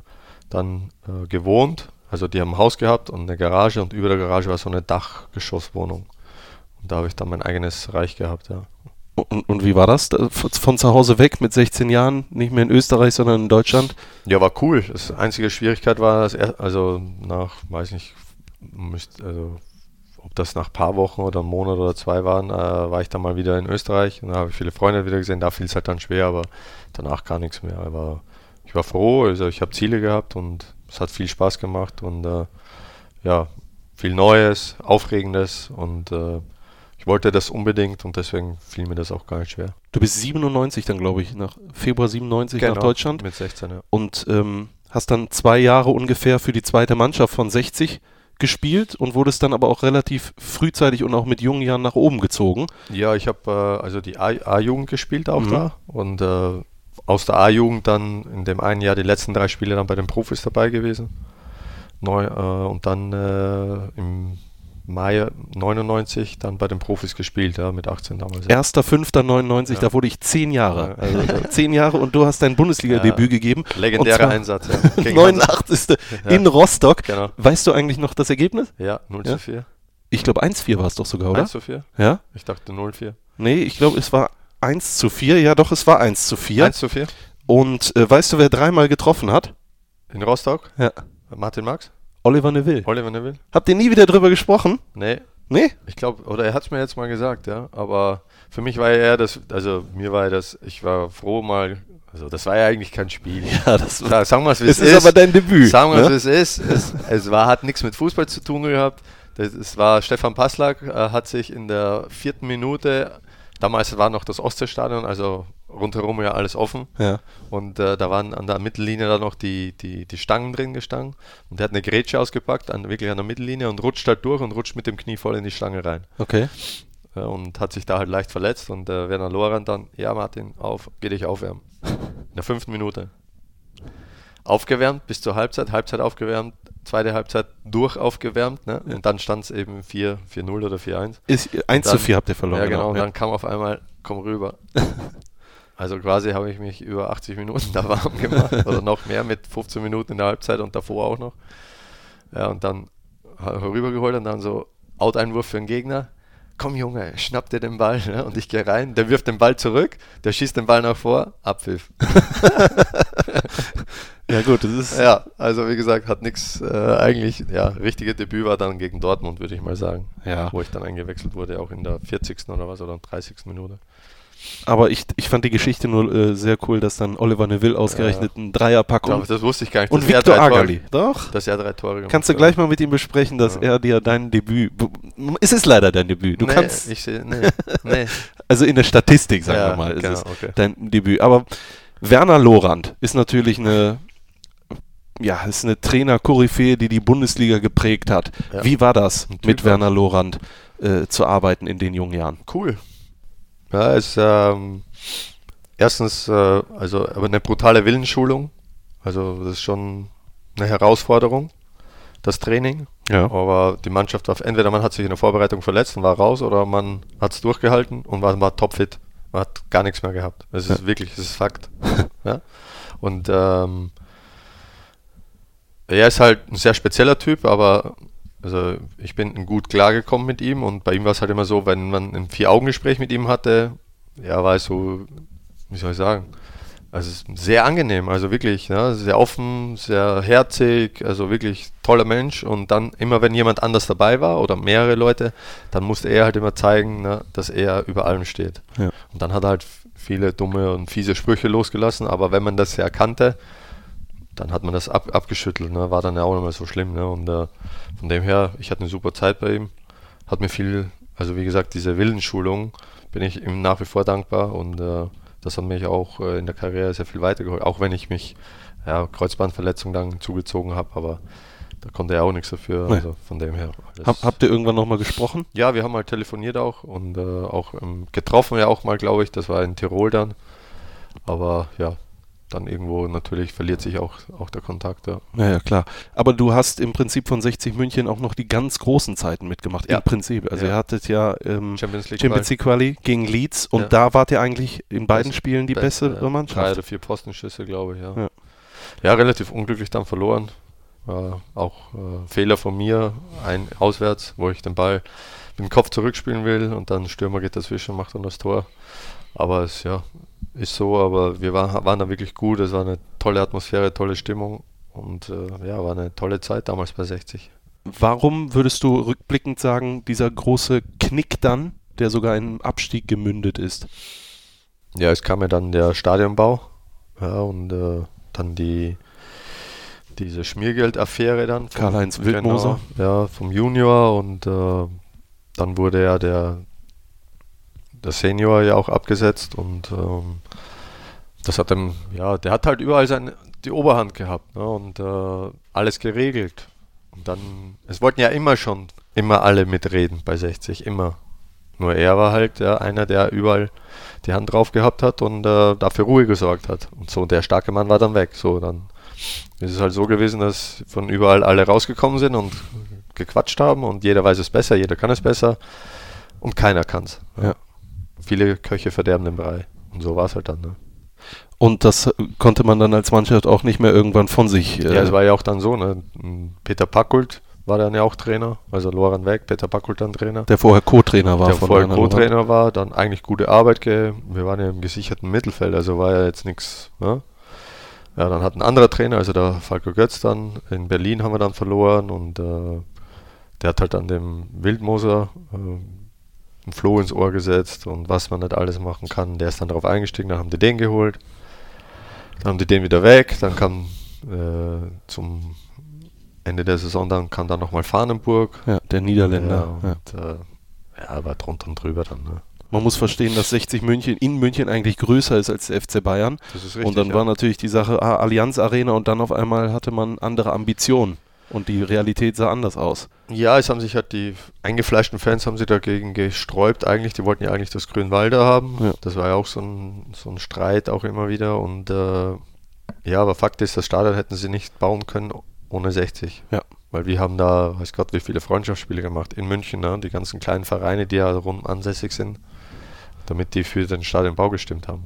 Speaker 2: dann äh, gewohnt. Also die haben ein Haus gehabt und eine Garage und über der Garage war so eine Dachgeschosswohnung. Und da habe ich dann mein eigenes Reich gehabt, ja.
Speaker 1: Und, und wie war das? Da, von, von zu Hause weg mit 16 Jahren, nicht mehr in Österreich, sondern in Deutschland?
Speaker 2: Ja, war cool. Das einzige Schwierigkeit war, dass er, also nach, weiß nicht, müsst, also, ob das nach ein paar Wochen oder einem Monat oder zwei waren, äh, war ich dann mal wieder in Österreich und da habe ich viele Freunde wieder gesehen. Da fiel es halt dann schwer, aber danach gar nichts mehr. Aber ich war froh, also ich habe Ziele gehabt und es hat viel Spaß gemacht und äh, ja, viel Neues, Aufregendes und äh, ich wollte das unbedingt und deswegen fiel mir das auch gar nicht schwer.
Speaker 1: Du bist 97 dann, glaube ich, nach Februar 97 nach Deutschland
Speaker 2: Mit 16, ja.
Speaker 1: und ähm, hast dann zwei Jahre ungefähr für die zweite Mannschaft von 60 gespielt und wurdest dann aber auch relativ frühzeitig und auch mit jungen Jahren nach oben gezogen.
Speaker 2: Ja, ich habe äh, also die A-Jugend gespielt auch
Speaker 1: Mhm.
Speaker 2: da und äh, aus der A-Jugend dann in dem einen Jahr die letzten drei Spiele dann bei den Profis dabei gewesen. Neu, äh, und dann äh, im Mai 99 dann bei den Profis gespielt, ja, mit 18 damals. ja.
Speaker 1: 1.5.99,
Speaker 2: Ja.
Speaker 1: da wurde ich zehn Jahre.
Speaker 2: Ja.
Speaker 1: Also zehn Jahre und du hast dein Bundesliga-Debüt gegeben.
Speaker 2: Legendärer Einsatz. Ja. Gegen Hansa.
Speaker 1: 89.
Speaker 2: Ja.
Speaker 1: in Rostock.
Speaker 2: Genau.
Speaker 1: Weißt du eigentlich noch das Ergebnis?
Speaker 2: Ja, 0
Speaker 1: Ja?
Speaker 2: zu 4.
Speaker 1: Ich glaube 1-4 war es doch sogar, oder?
Speaker 2: 1 zu 4?
Speaker 1: Ja?
Speaker 2: Ich dachte 0 4.
Speaker 1: Nee, ich glaube es war 1 zu 4. Ja doch, es war 1 zu 4.
Speaker 2: 1 zu 4?
Speaker 1: Und äh, weißt du, wer dreimal getroffen hat?
Speaker 2: In Rostock?
Speaker 1: Ja.
Speaker 2: Martin Max?
Speaker 1: Oliver Neville.
Speaker 2: Oliver Neville?
Speaker 1: Habt ihr nie wieder drüber gesprochen?
Speaker 2: Nee,
Speaker 1: Nee?
Speaker 2: Ich glaube, oder er hat es mir jetzt mal gesagt, ja. Aber für mich war ja eher das, also mir war ja das, ich war froh mal, also das war ja eigentlich kein Spiel.
Speaker 1: Ja, das
Speaker 2: Sa- Sagen wir es, wie
Speaker 1: es
Speaker 2: es
Speaker 1: ist
Speaker 2: ist.
Speaker 1: aber dein Debüt.
Speaker 2: Sagen wir es,
Speaker 1: ne?
Speaker 2: wie es ist. Es, es war, hat nichts mit Fußball zu tun gehabt. Das, es war Stefan Passlack, äh, hat sich in der vierten Minute, damals war noch das Ostseestadion, also rundherum ja alles offen.
Speaker 1: Ja.
Speaker 2: Und äh, da waren an der Mittellinie dann noch die, die, die Stangen drin gestanden. Und der hat eine Grätsche ausgepackt, an, wirklich an der Mittellinie und rutscht halt durch und rutscht mit dem Knie voll in die Stange rein.
Speaker 1: Okay.
Speaker 2: Ja, und hat sich da halt leicht verletzt. Und äh, Werner Lorand dann, ja Martin, auf, geh dich aufwärmen. In der fünften Minute. Aufgewärmt bis zur Halbzeit, Halbzeit aufgewärmt, zweite Halbzeit durch aufgewärmt. Ne? Und dann stand es eben 4 4-0 oder 4-1.
Speaker 1: Ist, 1 zu
Speaker 2: Dann-
Speaker 1: 4 habt ihr verloren.
Speaker 2: Ja, genau. Und
Speaker 1: ja.
Speaker 2: dann kam auf einmal, komm rüber. Also quasi habe ich mich über 80 Minuten da warm gemacht oder noch mehr mit 15 Minuten in der Halbzeit und davor auch noch. Ja, und dann rübergeholt und dann so Out-Einwurf für den Gegner. Komm Junge, schnapp dir den Ball. Ne? Und ich gehe rein, der wirft den Ball zurück, der schießt den Ball nach vor, Abpfiff.
Speaker 1: ja gut, das ist
Speaker 2: Ja, also wie gesagt, hat nichts, äh, eigentlich, ja, richtige Debüt war dann gegen Dortmund, würde ich mal sagen.
Speaker 1: Ja.
Speaker 2: Wo ich dann eingewechselt wurde, auch in der 40. oder was, oder 30. Minute.
Speaker 1: Aber ich, ich fand die Geschichte nur äh, sehr cool, dass dann Oliver Neville ausgerechnet einen Dreierpack
Speaker 2: Ja,
Speaker 1: und,
Speaker 2: das wusste ich gar nicht.
Speaker 1: und Victor Agerli. Doch.
Speaker 2: Dass er drei Tore gemacht
Speaker 1: Kannst du gleich mal mit ihm besprechen, dass
Speaker 2: Ja.
Speaker 1: er dir dein Debüt. Es ist leider dein Debüt. Du
Speaker 2: nee,
Speaker 1: kannst.
Speaker 2: Ich nee, nee.
Speaker 1: Also in der Statistik, sagen
Speaker 2: Ja,
Speaker 1: wir mal, ist
Speaker 2: genau,
Speaker 1: es
Speaker 2: okay.
Speaker 1: dein Debüt. Aber Werner Lorand ist natürlich eine. Ja, ist eine Trainer-Koryphäe, die die Bundesliga geprägt hat.
Speaker 2: Ja.
Speaker 1: Wie war das, mit. Werner Lorand äh, zu arbeiten in den jungen Jahren?
Speaker 2: Cool. Ja, es ist ähm, erstens äh, also aber eine brutale Willensschulung. Also das ist schon eine Herausforderung, das Training.
Speaker 1: Ja.
Speaker 2: Aber die Mannschaft war entweder man hat sich in der Vorbereitung verletzt und war raus oder man hat es durchgehalten und war, war topfit. Man hat gar nichts mehr gehabt. Das ist wirklich, das ist Fakt. ja? Und ähm, er ist halt ein sehr spezieller Typ, aber also ich bin gut klargekommen mit ihm und bei ihm war es halt immer so, wenn man ein Vier-Augen-Gespräch mit ihm hatte, ja, war es so, wie soll ich sagen, also sehr angenehm, also wirklich, ne, sehr offen, sehr herzig, also wirklich toller Mensch und dann immer, wenn jemand anders dabei war oder mehrere Leute, dann musste er halt immer zeigen, ne, dass er über allem steht.
Speaker 1: Ja.
Speaker 2: Und dann hat er halt viele dumme und fiese Sprüche losgelassen, aber wenn man das ja kannte, dann hat man das ab, abgeschüttelt, ne? war dann ja auch nicht mehr so schlimm. Ne? Und äh, von dem her, ich hatte eine super Zeit bei ihm, hat mir viel, also wie gesagt, diese Willensschulung bin ich ihm nach wie vor dankbar und äh, das hat mich auch äh, in der Karriere sehr viel weitergeholfen, auch wenn ich mich, ja, Kreuzbandverletzung dann zugezogen habe, aber da konnte er auch nichts dafür, also von dem her.
Speaker 1: Hab, habt ihr irgendwann nochmal gesprochen?
Speaker 2: ja, wir haben halt telefoniert auch und äh, auch ähm, getroffen ja auch mal, glaube ich. Das war in Tirol dann. Aber ja, dann irgendwo natürlich verliert sich auch, auch der Kontakt. Ja.
Speaker 1: Ja, ja, klar. Aber du hast im Prinzip von 60 München auch noch die ganz großen Zeiten mitgemacht.
Speaker 2: Ja.
Speaker 1: Im Prinzip. Also
Speaker 2: Ja.
Speaker 1: ihr hattet ja ähm,
Speaker 2: Champions League.
Speaker 1: Champions League Quali gegen Leeds und
Speaker 2: Ja.
Speaker 1: da wart ihr eigentlich in beiden
Speaker 2: Best-
Speaker 1: Spielen die
Speaker 2: Beste,
Speaker 1: bessere. Mannschaft.
Speaker 2: Drei oder vier Postenschüsse, glaube ich. Ja,
Speaker 1: Ja.
Speaker 2: ja. relativ unglücklich dann verloren. Äh, auch äh, Fehler von mir, ein auswärts, wo ich den Ball mit dem Kopf zurückspielen will und dann Stürmer geht dazwischen, macht dann das Tor. Aber es ja, ist so, aber wir waren, waren da wirklich gut. Es war eine tolle Atmosphäre, tolle Stimmung und äh, ja, war eine tolle Zeit damals bei 60.
Speaker 1: Warum würdest du rückblickend sagen, dieser große Knick dann, der sogar in einen Abstieg gemündet ist?
Speaker 2: Ja, es kam ja dann der Stadionbau ja, und äh, dann die diese Schmiergeldaffäre dann.
Speaker 1: Karl-Heinz Wildmoser.
Speaker 2: Genau, ja, vom Junior und äh, dann wurde ja der, der Senior ja auch abgesetzt und ähm, das hat dann, ja, der hat halt überall seine, die Oberhand gehabt ne, und äh, alles geregelt. Und dann, es wollten ja immer schon, immer alle mitreden bei 60, immer. Nur er war halt ja, einer, der überall die Hand drauf gehabt hat und äh, dafür Ruhe gesorgt hat. Und so, der starke Mann war dann weg. So, dann ist es halt so gewesen, dass von überall alle rausgekommen sind und gequatscht haben und jeder weiß es besser, jeder kann es besser und keiner kann es.
Speaker 1: Ja.
Speaker 2: Viele Köche verderben den Brei. Und so war es halt dann. Ne?
Speaker 1: Und das konnte man dann als Mannschaft auch nicht mehr irgendwann von sich. äh,
Speaker 2: Ja, es war ja auch dann so. Ne? Peter Packult war dann ja auch Trainer, also Loran weg, Peter Packult dann Trainer.
Speaker 1: der vorher Co-Trainer war
Speaker 2: der vorher. Co-Trainer war, dann eigentlich gute Arbeit. Ge wir waren ja im gesicherten Mittelfeld, also war ja jetzt nichts. Ne? Ja, dann hat ein anderer Trainer, also der Falco Götz dann, in Berlin haben wir dann verloren und äh, der hat halt an dem Wildmoser äh, ein Floh ins Ohr gesetzt und was man nicht alles machen kann. Der ist dann darauf eingestiegen, dann haben die den geholt, dann haben die den wieder weg, dann kam äh, zum Ende der Saison, dann kam dann nochmal Fahnenburg.
Speaker 1: Ja, der Niederländer.
Speaker 2: Ja,
Speaker 1: Ja.
Speaker 2: und, äh, ja, war drunter und drüber dann. Ne?
Speaker 1: Man muss verstehen, dass 60 München in München eigentlich größer ist als der FC Bayern.
Speaker 2: Das ist
Speaker 1: und dann war natürlich die Sache ah, Allianz Arena und dann auf einmal hatte man andere Ambitionen. Und die Realität sah anders aus.
Speaker 2: Ja, es haben sich halt die eingefleischten Fans haben sich dagegen gesträubt eigentlich. Die wollten ja eigentlich das Grünwalder haben.
Speaker 1: Ja.
Speaker 2: Das war ja auch so ein, so ein Streit auch immer wieder. Und äh, ja, aber Fakt ist, das Stadion hätten sie nicht bauen können ohne 60.
Speaker 1: Ja.
Speaker 2: Weil wir haben da, weiß Gott, wie viele Freundschaftsspiele gemacht in München, ne? die ganzen kleinen Vereine, die ja rund ansässig sind, damit die für den Stadionbau gestimmt haben.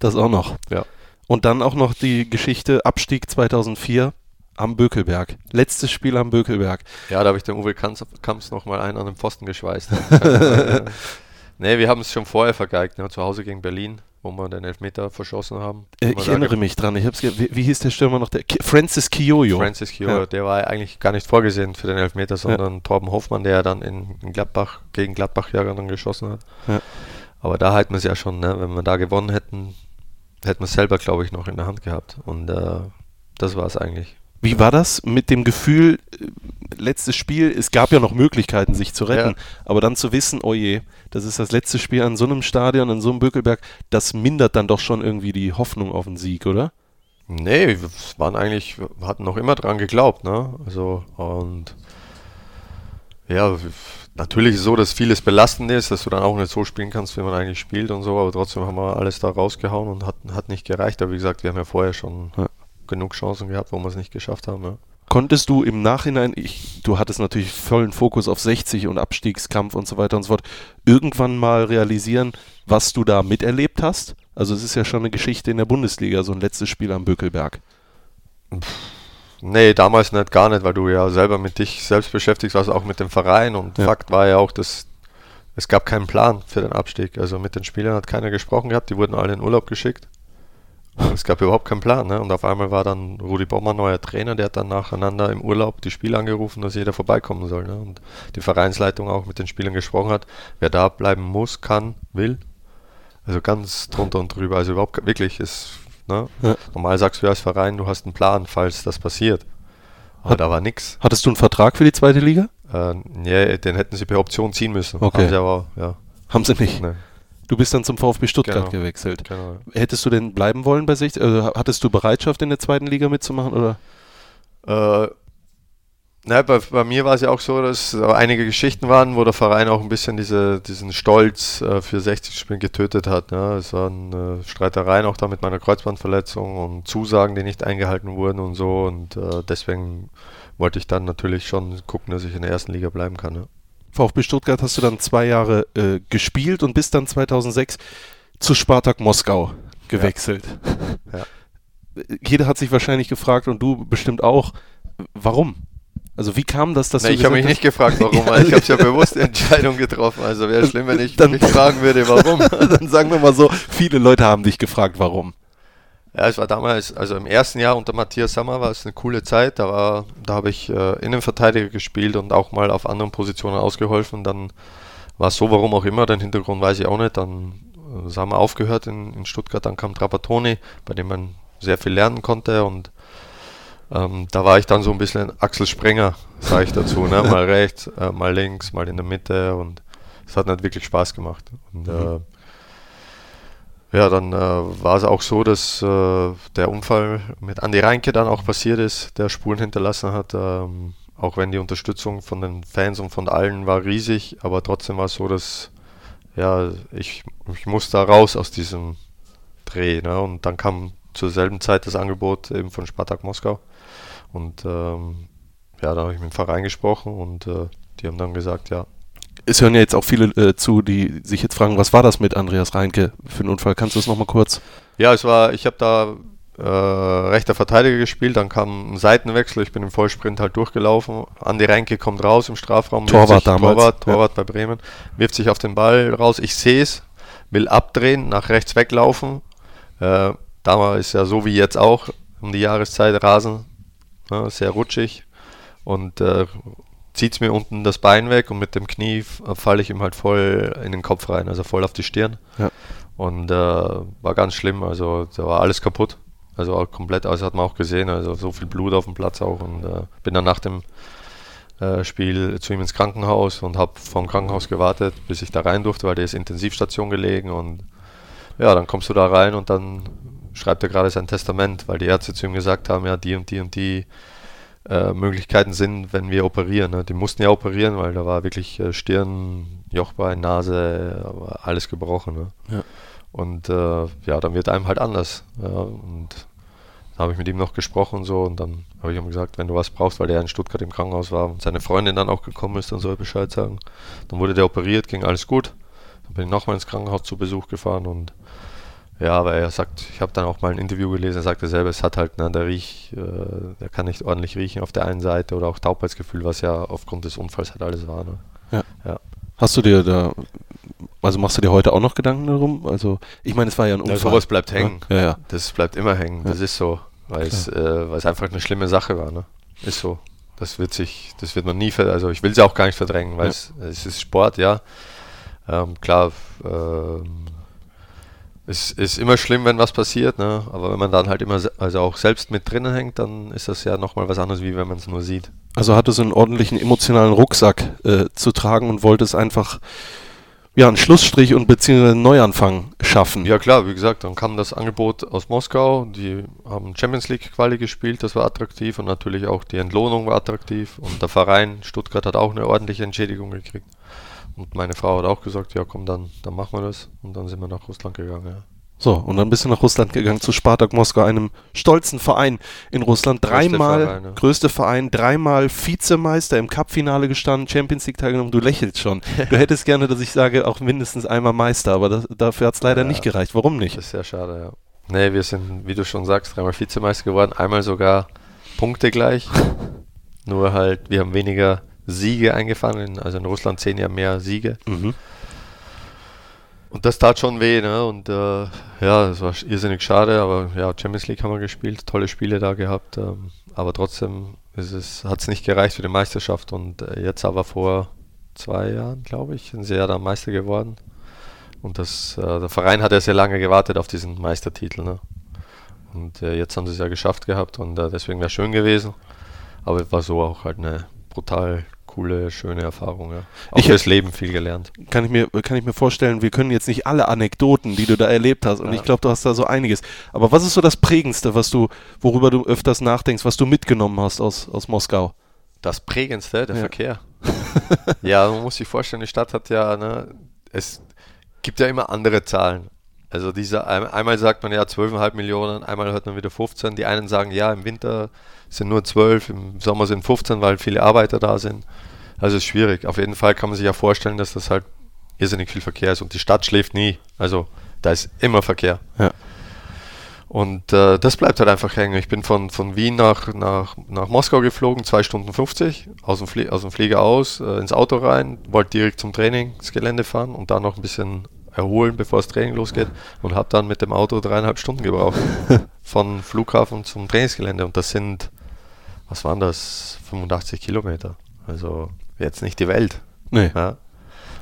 Speaker 1: Das auch noch.
Speaker 2: Ja.
Speaker 1: Und dann auch noch die Geschichte Abstieg 2004 am Bökelberg. Letztes Spiel am Bökelberg.
Speaker 2: Ja, da habe ich dem Uwe Kamps, nochmal einen an den Pfosten geschweißt. nee, wir haben es schon vorher vergeigt, ne? zu Hause gegen Berlin, wo wir den Elfmeter verschossen haben.
Speaker 1: Äh, ich erinnere mich dran. Ich hab's wie, wie hieß der Stürmer noch? Der Ki Francis Kiyoyo.
Speaker 2: Francis Kio,
Speaker 1: Ja.
Speaker 2: der war eigentlich gar nicht vorgesehen für den Elfmeter, sondern Torben Hoffmann, der ja dann in, in Gladbach, gegen Gladbach ja dann geschossen hat.
Speaker 1: Ja.
Speaker 2: Aber da hätten wir es ja schon, ne? wenn wir da gewonnen hätten, hätten wir es selber, glaube ich, noch in der Hand gehabt. Und äh, das war es eigentlich.
Speaker 1: Wie war das mit dem Gefühl, äh, letztes Spiel, es gab ja noch Möglichkeiten, sich zu retten,
Speaker 2: Ja.
Speaker 1: aber dann zu wissen, oh je, das ist das letzte Spiel an so einem Stadion, an so einem Bökelberg, das mindert dann doch schon irgendwie die Hoffnung auf einen Sieg, oder?
Speaker 2: Nee, wir waren eigentlich, wir hatten noch immer dran geglaubt, ne? Also, und ja, natürlich ist es so, dass vieles belastend ist, dass du dann auch nicht so spielen kannst, wie man eigentlich spielt und so, aber trotzdem haben wir alles da rausgehauen und hat, hat nicht gereicht. Aber wie gesagt, wir haben ja vorher schon
Speaker 1: Ja.
Speaker 2: Genug Chancen gehabt, wo wir es nicht geschafft haben. Ja.
Speaker 1: Konntest du im Nachhinein, ich, du hattest natürlich vollen Fokus auf 60 und Abstiegskampf und so weiter und so fort, irgendwann mal realisieren, was du da miterlebt hast? Also es ist ja schon eine Geschichte in der Bundesliga, so ein letztes Spiel am Bökelberg.
Speaker 2: Nee, damals nicht, gar nicht, weil du ja selber mit dich selbst beschäftigt warst, auch mit dem Verein. Und
Speaker 1: Ja.
Speaker 2: Fakt war ja auch, dass es gab keinen Plan für den Abstieg. Also mit den Spielern hat keiner gesprochen gehabt, die wurden alle in Urlaub geschickt. Es gab überhaupt keinen Plan. Ne? Und auf einmal war dann Rudi Bommer neuer Trainer, der hat dann nacheinander im Urlaub die Spieler angerufen, dass jeder vorbeikommen soll. Ne? Und die Vereinsleitung auch mit den Spielern gesprochen hat, wer da bleiben muss, kann, will. Also ganz drunter und drüber. Also überhaupt wirklich ist, ne?
Speaker 1: Ja.
Speaker 2: Normal sagst du als Verein, du hast einen Plan, falls das passiert. Aber
Speaker 1: Hat-
Speaker 2: da war nix.
Speaker 1: Hattest du einen Vertrag für die zweite Liga?
Speaker 2: Äh, nee, den hätten sie per Option ziehen müssen.
Speaker 1: Okay.
Speaker 2: Haben sie aber, ja.
Speaker 1: Haben sie nicht.
Speaker 2: Nee,
Speaker 1: Du bist dann zum VfB Stuttgart
Speaker 2: Genau.
Speaker 1: gewechselt.
Speaker 2: genau.
Speaker 1: Hättest du denn bleiben wollen bei 60? Also hattest du Bereitschaft in der zweiten Liga mitzumachen oder?
Speaker 2: Äh, na, bei, bei mir war es ja auch so, dass einige Geschichten waren, wo der Verein auch ein bisschen diese, diesen Stolz äh, für 60 Spiele getötet hat. Ne? Es waren äh, Streitereien auch da mit meiner Kreuzbandverletzung und Zusagen, die nicht eingehalten wurden und so. Und äh, deswegen wollte ich dann natürlich schon gucken, dass ich in der ersten Liga bleiben kann. Ne?
Speaker 1: VfB Stuttgart hast du dann zwei Jahre äh, gespielt und bist dann 2006 zu Spartak Moskau gewechselt.
Speaker 2: Ja.
Speaker 1: Jeder hat sich wahrscheinlich gefragt und du bestimmt auch, warum? Also wie kam das, dass
Speaker 2: Nee,
Speaker 1: du
Speaker 2: ich habe mich nicht gefragt, warum, weil ich habe ja bewusst die Entscheidung getroffen. Also wäre schlimm, wenn ich
Speaker 1: Dann-
Speaker 2: mich fragen würde, warum.
Speaker 1: dann sagen wir mal so, viele Leute haben dich gefragt, warum.
Speaker 2: Ja, es war damals, also im ersten Jahr unter Matthias Sammer war es eine coole Zeit. Da, war, da habe ich äh, Innenverteidiger gespielt und auch mal auf anderen Positionen ausgeholfen. Dann war es so, warum auch immer, den Hintergrund weiß ich auch nicht. Dann äh, haben wir aufgehört in, in Stuttgart. Dann kam Trapattoni, bei dem man sehr viel lernen konnte und ähm, da war ich dann so ein bisschen Axel Sprenger, sage ich dazu. Ne? Mal rechts, äh, mal links, mal in der Mitte und es hat nicht wirklich Spaß gemacht. Und, mhm. Ja, dann äh, war es auch so, dass äh, der Unfall mit Andi Reinke dann auch passiert ist, der Spuren hinterlassen hat. Ähm, auch wenn die Unterstützung von den Fans und von allen war riesig, aber trotzdem war es so, dass ja, ich, ich musste da raus aus diesem Dreh. Ne? Und dann kam zur selben Zeit das Angebot eben von Spartak Moskau. Und ähm, ja, da habe ich mit dem Verein gesprochen und äh, die haben dann gesagt, ja.
Speaker 1: Es hören ja jetzt auch viele äh, zu, die sich jetzt fragen, was war das mit Andreas Reinke für einen Unfall? Kannst du das nochmal kurz?
Speaker 2: Ja, es war, ich habe da äh, rechter Verteidiger gespielt, dann kam ein Seitenwechsel, ich bin im Vollsprint halt durchgelaufen. Andi Reinke kommt raus im Strafraum.
Speaker 1: Torwart sich, damals.
Speaker 2: Torwart, Torwart ja. bei Bremen, wirft sich auf den Ball raus. Ich sehe es, will abdrehen, nach rechts weglaufen. Äh, damals ist ja so wie jetzt auch um die Jahreszeit Rasen ja, sehr rutschig und äh, zieht es mir unten das Bein weg und mit dem Knie falle ich ihm halt voll in den Kopf rein, also voll auf die Stirn. Ja. Und äh, war ganz schlimm, also da war alles kaputt. Also auch komplett, also hat man auch gesehen, also so viel Blut auf dem Platz auch und äh, bin dann nach dem äh, Spiel zu ihm ins Krankenhaus und habe vom Krankenhaus gewartet, bis ich da rein durfte, weil der ist Intensivstation gelegen und ja, dann kommst du da rein und dann schreibt er gerade sein Testament, weil die Ärzte zu ihm gesagt haben, ja, die und die und die äh, Möglichkeiten sind, wenn wir operieren. Ne? Die mussten ja operieren, weil da war wirklich äh, Stirn, Jochbein, Nase, alles gebrochen. Ne? Ja. Und äh, ja, dann wird einem halt anders. Ja? Und da habe ich mit ihm noch gesprochen und so und dann habe ich ihm gesagt, wenn du was brauchst, weil der in Stuttgart im Krankenhaus war und seine Freundin dann auch gekommen ist, dann soll er Bescheid sagen. Dann wurde der operiert, ging alles gut. Dann bin ich nochmal ins Krankenhaus zu Besuch gefahren und ja, aber er sagt, ich habe dann auch mal ein Interview gelesen, er sagte selber, es hat halt, ne, der Riech, äh, der kann nicht ordentlich riechen auf der einen Seite oder auch Taubheitsgefühl, was ja aufgrund des Unfalls halt alles war. Ne?
Speaker 1: Ja. ja. Hast du dir da, also machst du dir heute auch noch Gedanken darum? Also, ich meine, es war ja ein Unfall. Ja,
Speaker 2: sowas bleibt hängen.
Speaker 1: Ja, ja.
Speaker 2: Das bleibt immer hängen, das ist so, weil es, äh, weil es einfach eine schlimme Sache war. Ne? Ist so. Das wird sich, das wird man nie, also ich will es auch gar nicht verdrängen, weil es, es ist Sport, ja. Ähm, klar, ähm, es ist immer schlimm, wenn was passiert, ne? aber wenn man dann halt immer also auch selbst mit drinnen hängt, dann ist das ja nochmal was anderes, wie wenn man es nur sieht.
Speaker 1: Also hatte so einen ordentlichen emotionalen Rucksack äh, zu tragen und wollte es einfach ja, einen Schlussstrich und beziehungsweise einen Neuanfang schaffen.
Speaker 2: Ja klar, wie gesagt, dann kam das Angebot aus Moskau, die haben Champions League Quali gespielt, das war attraktiv und natürlich auch die Entlohnung war attraktiv und der Verein Stuttgart hat auch eine ordentliche Entschädigung gekriegt. Und meine Frau hat auch gesagt, ja komm, dann, dann machen wir das. Und dann sind wir nach Russland gegangen, ja.
Speaker 1: So, und dann bist du nach Russland gegangen zu Spartak Moskau, einem stolzen Verein in Russland. Dreimal, größte Verein, ja. größte Verein, dreimal Vizemeister im Cup-Finale gestanden, Champions League teilgenommen. Du lächelst schon. Du hättest gerne, dass ich sage, auch mindestens einmal Meister, aber das, dafür hat es leider ja, nicht gereicht. Warum nicht?
Speaker 2: Das ist sehr schade, ja. Nee, wir sind, wie du schon sagst, dreimal Vizemeister geworden, einmal sogar Punkte gleich. Nur halt, wir haben weniger Siege eingefahren, also in Russland zehn Jahre mehr Siege. Mhm. Und das tat schon weh, ne? Und äh, ja, das war irrsinnig schade, aber ja, Champions League haben wir gespielt, tolle Spiele da gehabt, ähm, aber trotzdem hat es nicht gereicht für die Meisterschaft und äh, jetzt aber vor zwei Jahren, glaube ich, sind sie ja dann Meister geworden. Und das, äh, der Verein hat ja sehr lange gewartet auf diesen Meistertitel, ne? Und äh, jetzt haben sie es ja geschafft gehabt und äh, deswegen wäre es schön gewesen. Aber es war so auch halt eine brutal coole, schöne Erfahrung. Ja. Auch ich fürs Leben viel gelernt.
Speaker 1: Kann ich, mir, kann ich mir vorstellen, wir können jetzt nicht alle Anekdoten, die du da erlebt hast, und ja. ich glaube, du hast da so einiges. Aber was ist so das Prägendste, was du, worüber du öfters nachdenkst, was du mitgenommen hast aus, aus Moskau?
Speaker 2: Das Prägendste, der ja. Verkehr. ja, man muss sich vorstellen, die Stadt hat ja, ne, es gibt ja immer andere Zahlen. Also diese, einmal sagt man ja 12,5 Millionen, einmal hört man wieder 15. Die einen sagen, ja, im Winter sind nur 12, im Sommer sind 15, weil viele Arbeiter da sind. Also ist schwierig. Auf jeden Fall kann man sich ja vorstellen, dass das halt irrsinnig viel Verkehr ist und die Stadt schläft nie. Also da ist immer Verkehr. Ja. Und äh, das bleibt halt einfach hängen. Ich bin von, von Wien nach, nach, nach Moskau geflogen, 2 Stunden 50, aus dem, aus dem Flieger aus, äh, ins Auto rein, wollte direkt zum Trainingsgelände fahren und dann noch ein bisschen erholen, bevor das Training losgeht und habe dann mit dem Auto dreieinhalb Stunden gebraucht von Flughafen zum Trainingsgelände und das sind, was waren das, 85 Kilometer. Also jetzt nicht die Welt.
Speaker 1: Nee.
Speaker 2: Ja.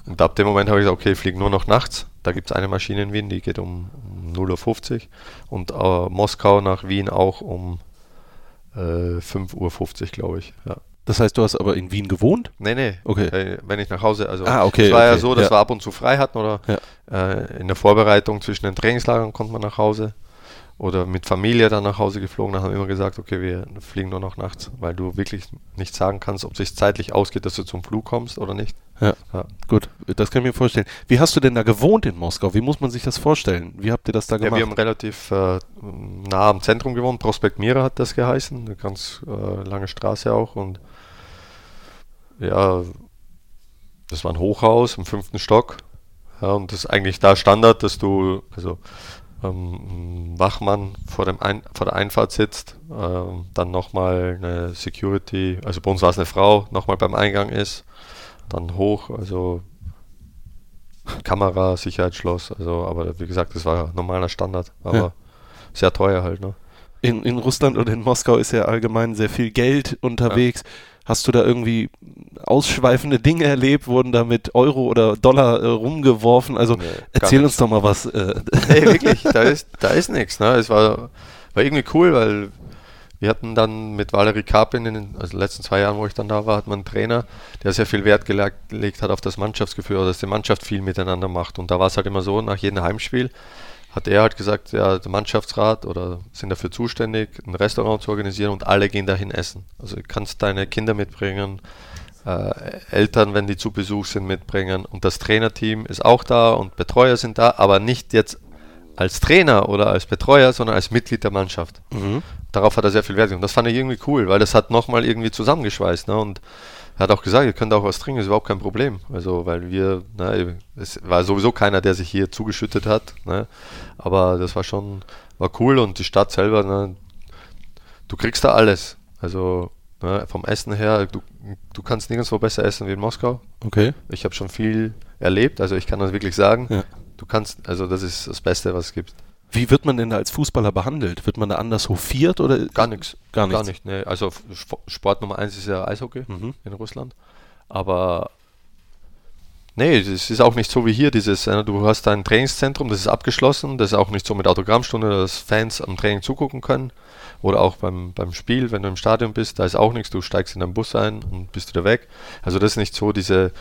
Speaker 2: Und ab dem Moment habe ich gesagt, okay, ich fliege nur noch nachts. Da gibt es eine Maschine in Wien, die geht um, um 0.50 Uhr und äh, Moskau nach Wien auch um äh, 5.50 Uhr, glaube ich. Ja.
Speaker 1: Das heißt, du hast aber in Wien gewohnt?
Speaker 2: Nee, nee.
Speaker 1: Okay.
Speaker 2: Äh, wenn ich nach Hause, also
Speaker 1: Ah, okay,
Speaker 2: es war ja
Speaker 1: okay,
Speaker 2: so, dass
Speaker 1: ja.
Speaker 2: wir ab und zu frei hatten oder
Speaker 1: Ja.
Speaker 2: äh, in der Vorbereitung zwischen den Trainingslagern konnte man nach Hause oder mit Familie dann nach Hause geflogen. Dann haben wir immer gesagt, okay, wir fliegen nur noch nachts, weil du wirklich nicht sagen kannst, ob es sich zeitlich ausgeht, dass du zum Flug kommst oder nicht.
Speaker 1: Ja.
Speaker 2: Ja.
Speaker 1: Gut, das kann ich mir vorstellen. Wie hast du denn da gewohnt in Moskau? Wie muss man sich das vorstellen? Wie habt ihr das da
Speaker 2: Ja,
Speaker 1: gemacht?
Speaker 2: wir haben relativ äh, nah am Zentrum gewohnt. Prospekt Mira hat das geheißen. Eine ganz äh, lange Straße auch. Und ja, das war ein Hochhaus im fünften Stock. Ja, und das ist eigentlich da Standard, dass du, also ähm, Wachmann vor, dem Ein vor der Einfahrt sitzt, ähm, dann nochmal eine Security, also bei uns war es eine Frau, nochmal beim Eingang ist, dann hoch, also Kamera, Sicherheitsschloss, also aber wie gesagt, das war normaler Standard, aber
Speaker 1: Ja.
Speaker 2: sehr teuer halt, ne?
Speaker 1: in, in Russland und in Moskau ist ja allgemein sehr viel Geld unterwegs. Hast du da irgendwie ausschweifende Dinge erlebt? Wurden da mit Euro oder Dollar äh, rumgeworfen? Also
Speaker 2: Nee,
Speaker 1: erzähl uns doch mal was. Äh,
Speaker 2: Nee, wirklich, da ist, da ist nichts. Ne? Es war, war irgendwie cool, weil wir hatten dann mit Valerie Karpin, in den also letzten zwei Jahren, wo ich dann da war, hat man einen Trainer, der sehr viel Wert gele- gelegt hat auf das Mannschaftsgefühl, dass die Mannschaft viel miteinander macht. Und da war es halt immer so, nach jedem Heimspiel hat er halt gesagt, ja, der Mannschaftsrat oder sind dafür zuständig, ein Restaurant zu organisieren und alle gehen dahin essen. Also du kannst deine Kinder mitbringen, äh, Eltern, wenn die zu Besuch sind, mitbringen und das Trainerteam ist auch da und Betreuer sind da, aber nicht jetzt als Trainer oder als Betreuer, sondern als Mitglied der Mannschaft.
Speaker 1: mhm.
Speaker 2: Darauf hat er sehr viel Wert. Und das fand ich irgendwie cool, weil das hat nochmal irgendwie zusammengeschweißt. Ne? Und hat auch gesagt, ihr könnt auch was trinken, ist überhaupt kein Problem. Also, weil wir, ne, es war sowieso keiner, der sich hier zugeschüttet hat. Ne? Aber das war schon, war cool und die Stadt selber, ne, du kriegst da alles. Also ne, vom Essen her, du, du kannst nirgendwo besser essen wie in Moskau.
Speaker 1: Okay.
Speaker 2: Ich habe schon viel erlebt, also ich kann das wirklich sagen.
Speaker 1: Ja.
Speaker 2: Du kannst, also das ist das Beste, was es gibt.
Speaker 1: Wie wird man denn da als Fußballer behandelt? Wird man da anders hofiert oder?
Speaker 2: Gar nichts.
Speaker 1: Gar
Speaker 2: Gar
Speaker 1: nichts.
Speaker 2: nicht. Nee. Also Sport Nummer eins ist ja Eishockey
Speaker 1: Mhm.
Speaker 2: in Russland. Aber nee, es ist auch nicht so wie hier. Dieses, äh, du hast ein Trainingszentrum, das ist abgeschlossen. Das ist auch nicht so mit Autogrammstunde, dass Fans am Training zugucken können. Oder auch beim, beim Spiel, wenn du im Stadion bist, da ist auch nichts. Du steigst in deinen Bus ein und bist wieder weg. Also das ist nicht so diese,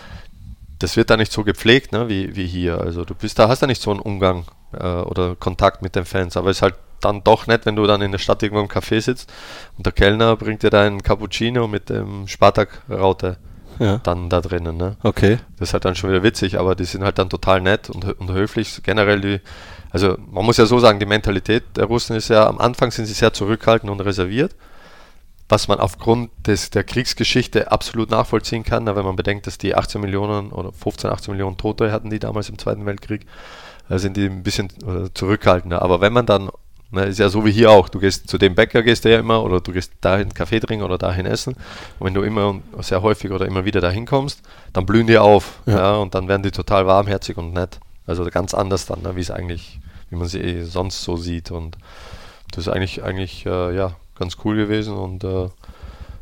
Speaker 2: das wird da nicht so gepflegt, ne, wie, wie hier. Also du bist da, hast da nicht so einen Umgang äh, oder Kontakt mit den Fans, aber es ist halt dann doch nett, wenn du dann in der Stadt irgendwo im Café sitzt und der Kellner bringt dir deinen Cappuccino mit dem Spartak-Raute
Speaker 1: Ja.
Speaker 2: dann da drinnen. Ne?
Speaker 1: Okay.
Speaker 2: Das ist halt dann schon wieder witzig, aber die sind halt dann total nett und, und höflich. Generell die, also man muss ja so sagen, die Mentalität der Russen ist ja, am Anfang sind sie sehr zurückhaltend und reserviert, was man aufgrund des, der Kriegsgeschichte absolut nachvollziehen kann, wenn man bedenkt, dass die 18 Millionen oder 15, 18 Millionen Tote hatten die damals im Zweiten Weltkrieg, sind die ein bisschen äh, zurückhaltender. Aber wenn man dann, ne, ist ja so wie hier auch, du gehst zu dem Bäcker, gehst du ja immer, oder du gehst dahin Kaffee trinken oder dahin essen. Und wenn du immer sehr häufig oder immer wieder dahin kommst, dann blühen die auf.
Speaker 1: Ja.
Speaker 2: Ja. und dann werden die total warmherzig und nett. Also ganz anders dann, ne, wie es eigentlich, wie man sie eh sonst so sieht. Und das ist eigentlich, eigentlich äh, ja, ganz cool gewesen und äh,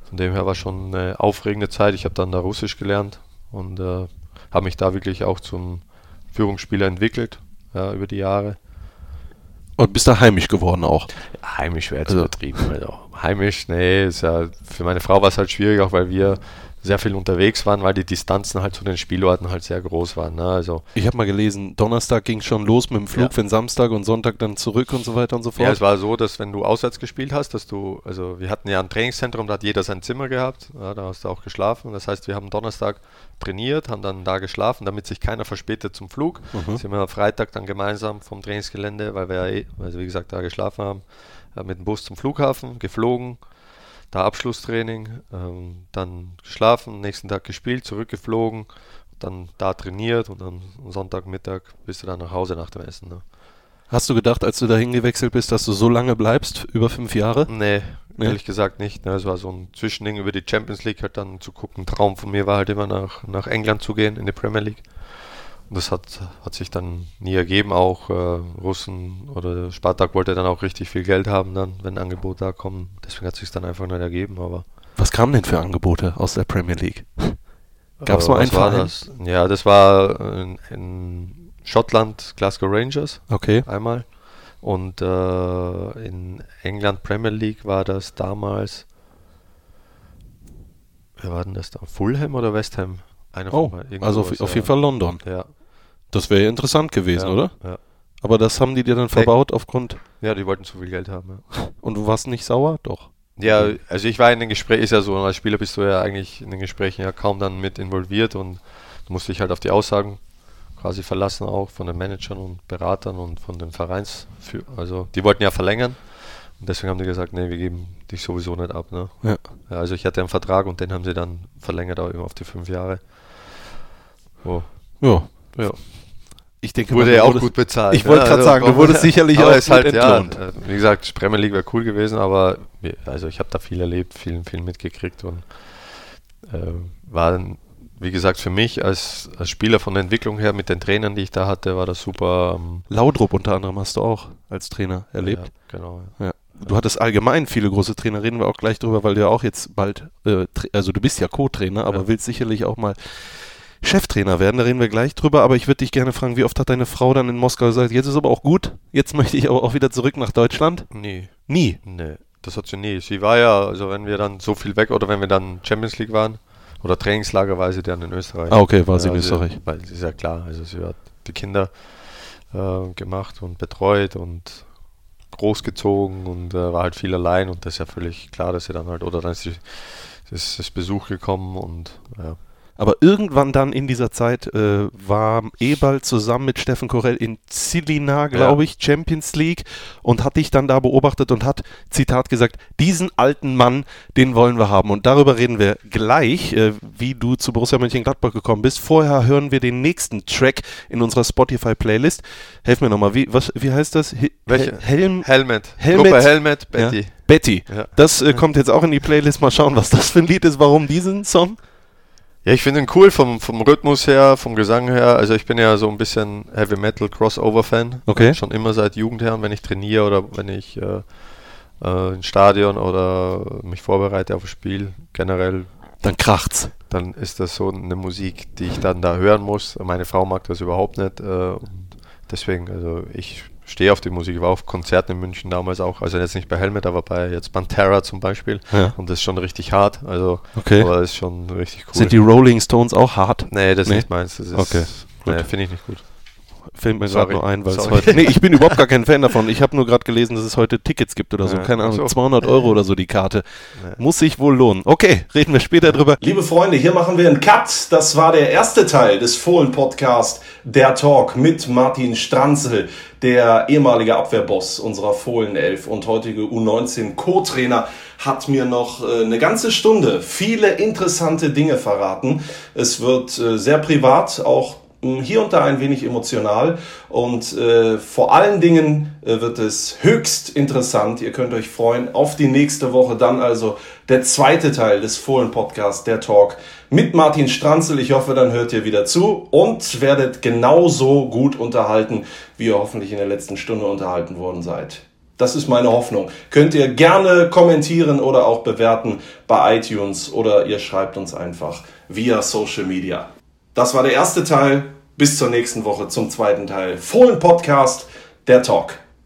Speaker 2: von dem her war schon eine aufregende Zeit. Ich habe dann da Russisch gelernt und äh, habe mich da wirklich auch zum Führungsspieler entwickelt ja, über die Jahre.
Speaker 1: Und bist da heimisch geworden auch.
Speaker 2: Heimisch wäre jetzt
Speaker 1: Also-
Speaker 2: übertrieben. Also, heimisch, nee, ist ja, für meine Frau war es halt schwierig, auch weil wir sehr viel unterwegs waren, weil die Distanzen halt zu den Spielorten halt sehr groß waren. Ne? Also
Speaker 1: Ich habe mal gelesen, Donnerstag ging schon los mit dem Flug,
Speaker 2: Ja.
Speaker 1: wenn Samstag und Sonntag dann zurück und so weiter und so fort.
Speaker 2: Ja, es war so, dass wenn du auswärts gespielt hast, dass du, also wir hatten ja ein Trainingszentrum, da hat jeder sein Zimmer gehabt, ja, da hast du auch geschlafen. Das heißt, wir haben Donnerstag trainiert, haben dann da geschlafen, damit sich keiner verspätet zum Flug. Sind wir am Freitag dann gemeinsam vom Trainingsgelände, weil wir ja eh, also wie gesagt, da geschlafen haben, äh, mit dem Bus zum Flughafen, geflogen, da Abschlusstraining, ähm, dann geschlafen, nächsten Tag gespielt, zurückgeflogen, dann da trainiert und dann Sonntagmittag bist du dann nach Hause nach dem Essen. Ne?
Speaker 1: Hast du gedacht, als du dahin gewechselt bist, dass du so lange bleibst, über fünf Jahre?
Speaker 2: Nee,
Speaker 1: Nee?
Speaker 2: ehrlich gesagt nicht. Ne? Es war so ein Zwischending über die Champions League halt dann zu gucken. Traum von mir war halt immer nach, nach England zu gehen, in die Premier League. Das hat, hat sich dann nie ergeben. Auch äh, Russen oder Spartak wollte dann auch richtig viel Geld haben, dann, wenn Angebote da kommen. Deswegen hat sich dann einfach nicht ergeben. Aber
Speaker 1: Was kamen denn für Angebote aus der Premier League?
Speaker 2: Äh,
Speaker 1: mal
Speaker 2: was
Speaker 1: einen
Speaker 2: war
Speaker 1: Verein?
Speaker 2: das? Ja, das war in, in Schottland Glasgow Rangers
Speaker 1: Okay.
Speaker 2: einmal. Und äh, in England Premier League war das damals. Wer war denn das da? Fulham oder West Ham? Einer
Speaker 1: Oh, also auf, auf jeden Fall London.
Speaker 2: Ja.
Speaker 1: Das wäre ja interessant gewesen,
Speaker 2: ja,
Speaker 1: oder?
Speaker 2: Ja.
Speaker 1: Aber das haben die dir dann verbaut aufgrund.
Speaker 2: ja, die wollten zu viel Geld haben. Ja.
Speaker 1: Und du warst nicht sauer? Doch.
Speaker 2: Ja, also ich war in den Gesprächen, ist ja so, als Spieler bist du ja eigentlich in den Gesprächen ja kaum dann mit involviert und du musst dich halt auf die Aussagen quasi verlassen auch von den Managern und Beratern und von den Vereins, also die wollten ja verlängern und deswegen haben die gesagt, nee, wir geben dich sowieso nicht ab. Ne?
Speaker 1: Ja.
Speaker 2: Ja, also ich hatte einen Vertrag und den haben sie dann verlängert auch immer auf die fünf Jahre. Oh.
Speaker 1: Ja.
Speaker 2: Ja.
Speaker 1: Ich denke,
Speaker 2: Wurde ja auch gut bezahlt.
Speaker 1: Ich wollte
Speaker 2: ne?
Speaker 1: gerade sagen, du wurdest sicherlich auch gut
Speaker 2: halt, ja,
Speaker 1: entlohnt.
Speaker 2: äh, wie gesagt, Premier League wäre cool gewesen, aber also ich habe da viel erlebt, viel, viel mitgekriegt und äh, war, dann, wie gesagt, für mich als, als Spieler von der Entwicklung her mit den Trainern, die ich da hatte, war das super. ähm,
Speaker 1: Laudrup unter anderem hast du auch als Trainer erlebt.
Speaker 2: Ja, genau.
Speaker 1: Ja. Du hattest allgemein viele große Trainer, reden wir auch gleich drüber, weil du ja auch jetzt bald, äh, also du bist ja Co-Trainer, aber
Speaker 2: Ja.
Speaker 1: willst sicherlich auch mal Cheftrainer werden, da reden wir gleich drüber, aber ich würde dich gerne fragen, wie oft hat deine Frau dann in Moskau gesagt, jetzt ist aber auch gut, jetzt möchte ich aber auch wieder zurück nach Deutschland?
Speaker 2: Nee,
Speaker 1: Nie.
Speaker 2: nee, das hat sie nie. Sie war ja, also wenn wir dann so viel weg oder wenn wir dann Champions League waren oder Trainingslager, war sie dann in Österreich.
Speaker 1: Ah, okay, war sie in
Speaker 2: Ja,
Speaker 1: Österreich.
Speaker 2: Weil es ist ja klar, also sie hat die Kinder äh, gemacht und betreut und großgezogen und äh, war halt viel allein und das ist ja völlig klar, dass sie dann halt, oder dann ist, sie, ist das Besuch gekommen und ja.
Speaker 1: Aber irgendwann dann in dieser Zeit äh, war Eberl zusammen mit Steffen Korell in Zilina, glaube ich, Champions League und hat dich dann da beobachtet und hat, Zitat gesagt, diesen alten Mann, den wollen wir haben. Und darüber reden wir gleich, äh, wie du zu Borussia Mönchengladbach gekommen bist. Vorher hören wir den nächsten Track in unserer Spotify-Playlist. Helf mir nochmal, wie, was, wie heißt das? He
Speaker 2: Welche?
Speaker 1: Hel Helm?
Speaker 2: Helmet,
Speaker 1: Helmet.
Speaker 2: Gruppe Helmet, Betty.
Speaker 1: Ja. Betty.
Speaker 2: Ja.
Speaker 1: Das äh, kommt jetzt auch in die Playlist. Mal schauen, was das für ein Lied ist. Warum diesen Song?
Speaker 2: Ja, ich finde ihn cool vom, vom Rhythmus her, vom Gesang her. Also ich bin ja so ein bisschen Heavy Metal Crossover Fan.
Speaker 1: Okay.
Speaker 2: Schon immer seit Jugend her, und wenn ich trainiere oder wenn ich äh, äh, ins Stadion oder mich vorbereite auf ein Spiel generell,
Speaker 1: Dann kracht's.
Speaker 2: dann ist das so eine Musik, die ich dann da hören muss. Meine Frau mag das überhaupt nicht. Äh, und deswegen, also ich stehe auf die Musik. Ich war auf Konzerten in München damals auch. Also jetzt nicht bei Helmet, aber bei jetzt Pantera zum Beispiel.
Speaker 1: Ja.
Speaker 2: Und das ist schon richtig hart. Also,
Speaker 1: Okay.
Speaker 2: aber ist schon richtig cool.
Speaker 1: Sind die Rolling Stones auch hart?
Speaker 2: Nee, das ist
Speaker 1: Nee?
Speaker 2: nicht meins. Das ist,
Speaker 1: Okay,
Speaker 2: Nee, finde ich nicht gut.
Speaker 1: Fällt mir gerade nur ein, weil es heute. Nee, ich bin überhaupt gar kein Fan davon. Ich habe nur gerade gelesen, dass es heute Tickets gibt oder so.
Speaker 2: Ja,
Speaker 1: Keine Ahnung,
Speaker 2: so.
Speaker 1: 200 Euro oder so die Karte.
Speaker 2: Ja.
Speaker 1: Muss sich wohl lohnen. Okay, reden wir später drüber.
Speaker 6: Liebe Freunde, hier machen wir einen Cut. Das war der erste Teil des Fohlen-Podcast, der Talk mit Martin Stranzel, der ehemalige Abwehrboss unserer Fohlen-Elf und heutige U19-Co-Trainer, hat mir noch äh, eine ganze Stunde viele interessante Dinge verraten. Es wird äh, sehr privat, auch hier und da ein wenig emotional und äh, vor allen Dingen äh, wird es höchst interessant. Ihr könnt euch freuen auf die nächste Woche. Dann also der zweite Teil des Fohlen-Podcasts, der Talk mit Martin Stranzel. Ich hoffe, dann hört ihr wieder zu und werdet genauso gut unterhalten, wie ihr hoffentlich in der letzten Stunde unterhalten worden seid. Das ist meine Hoffnung. Könnt ihr gerne kommentieren oder auch bewerten bei iTunes oder ihr schreibt uns einfach via Social Media. Das war der erste Teil. Bis zur nächsten Woche zum zweiten Teil. Fohlen Podcast, der Talk.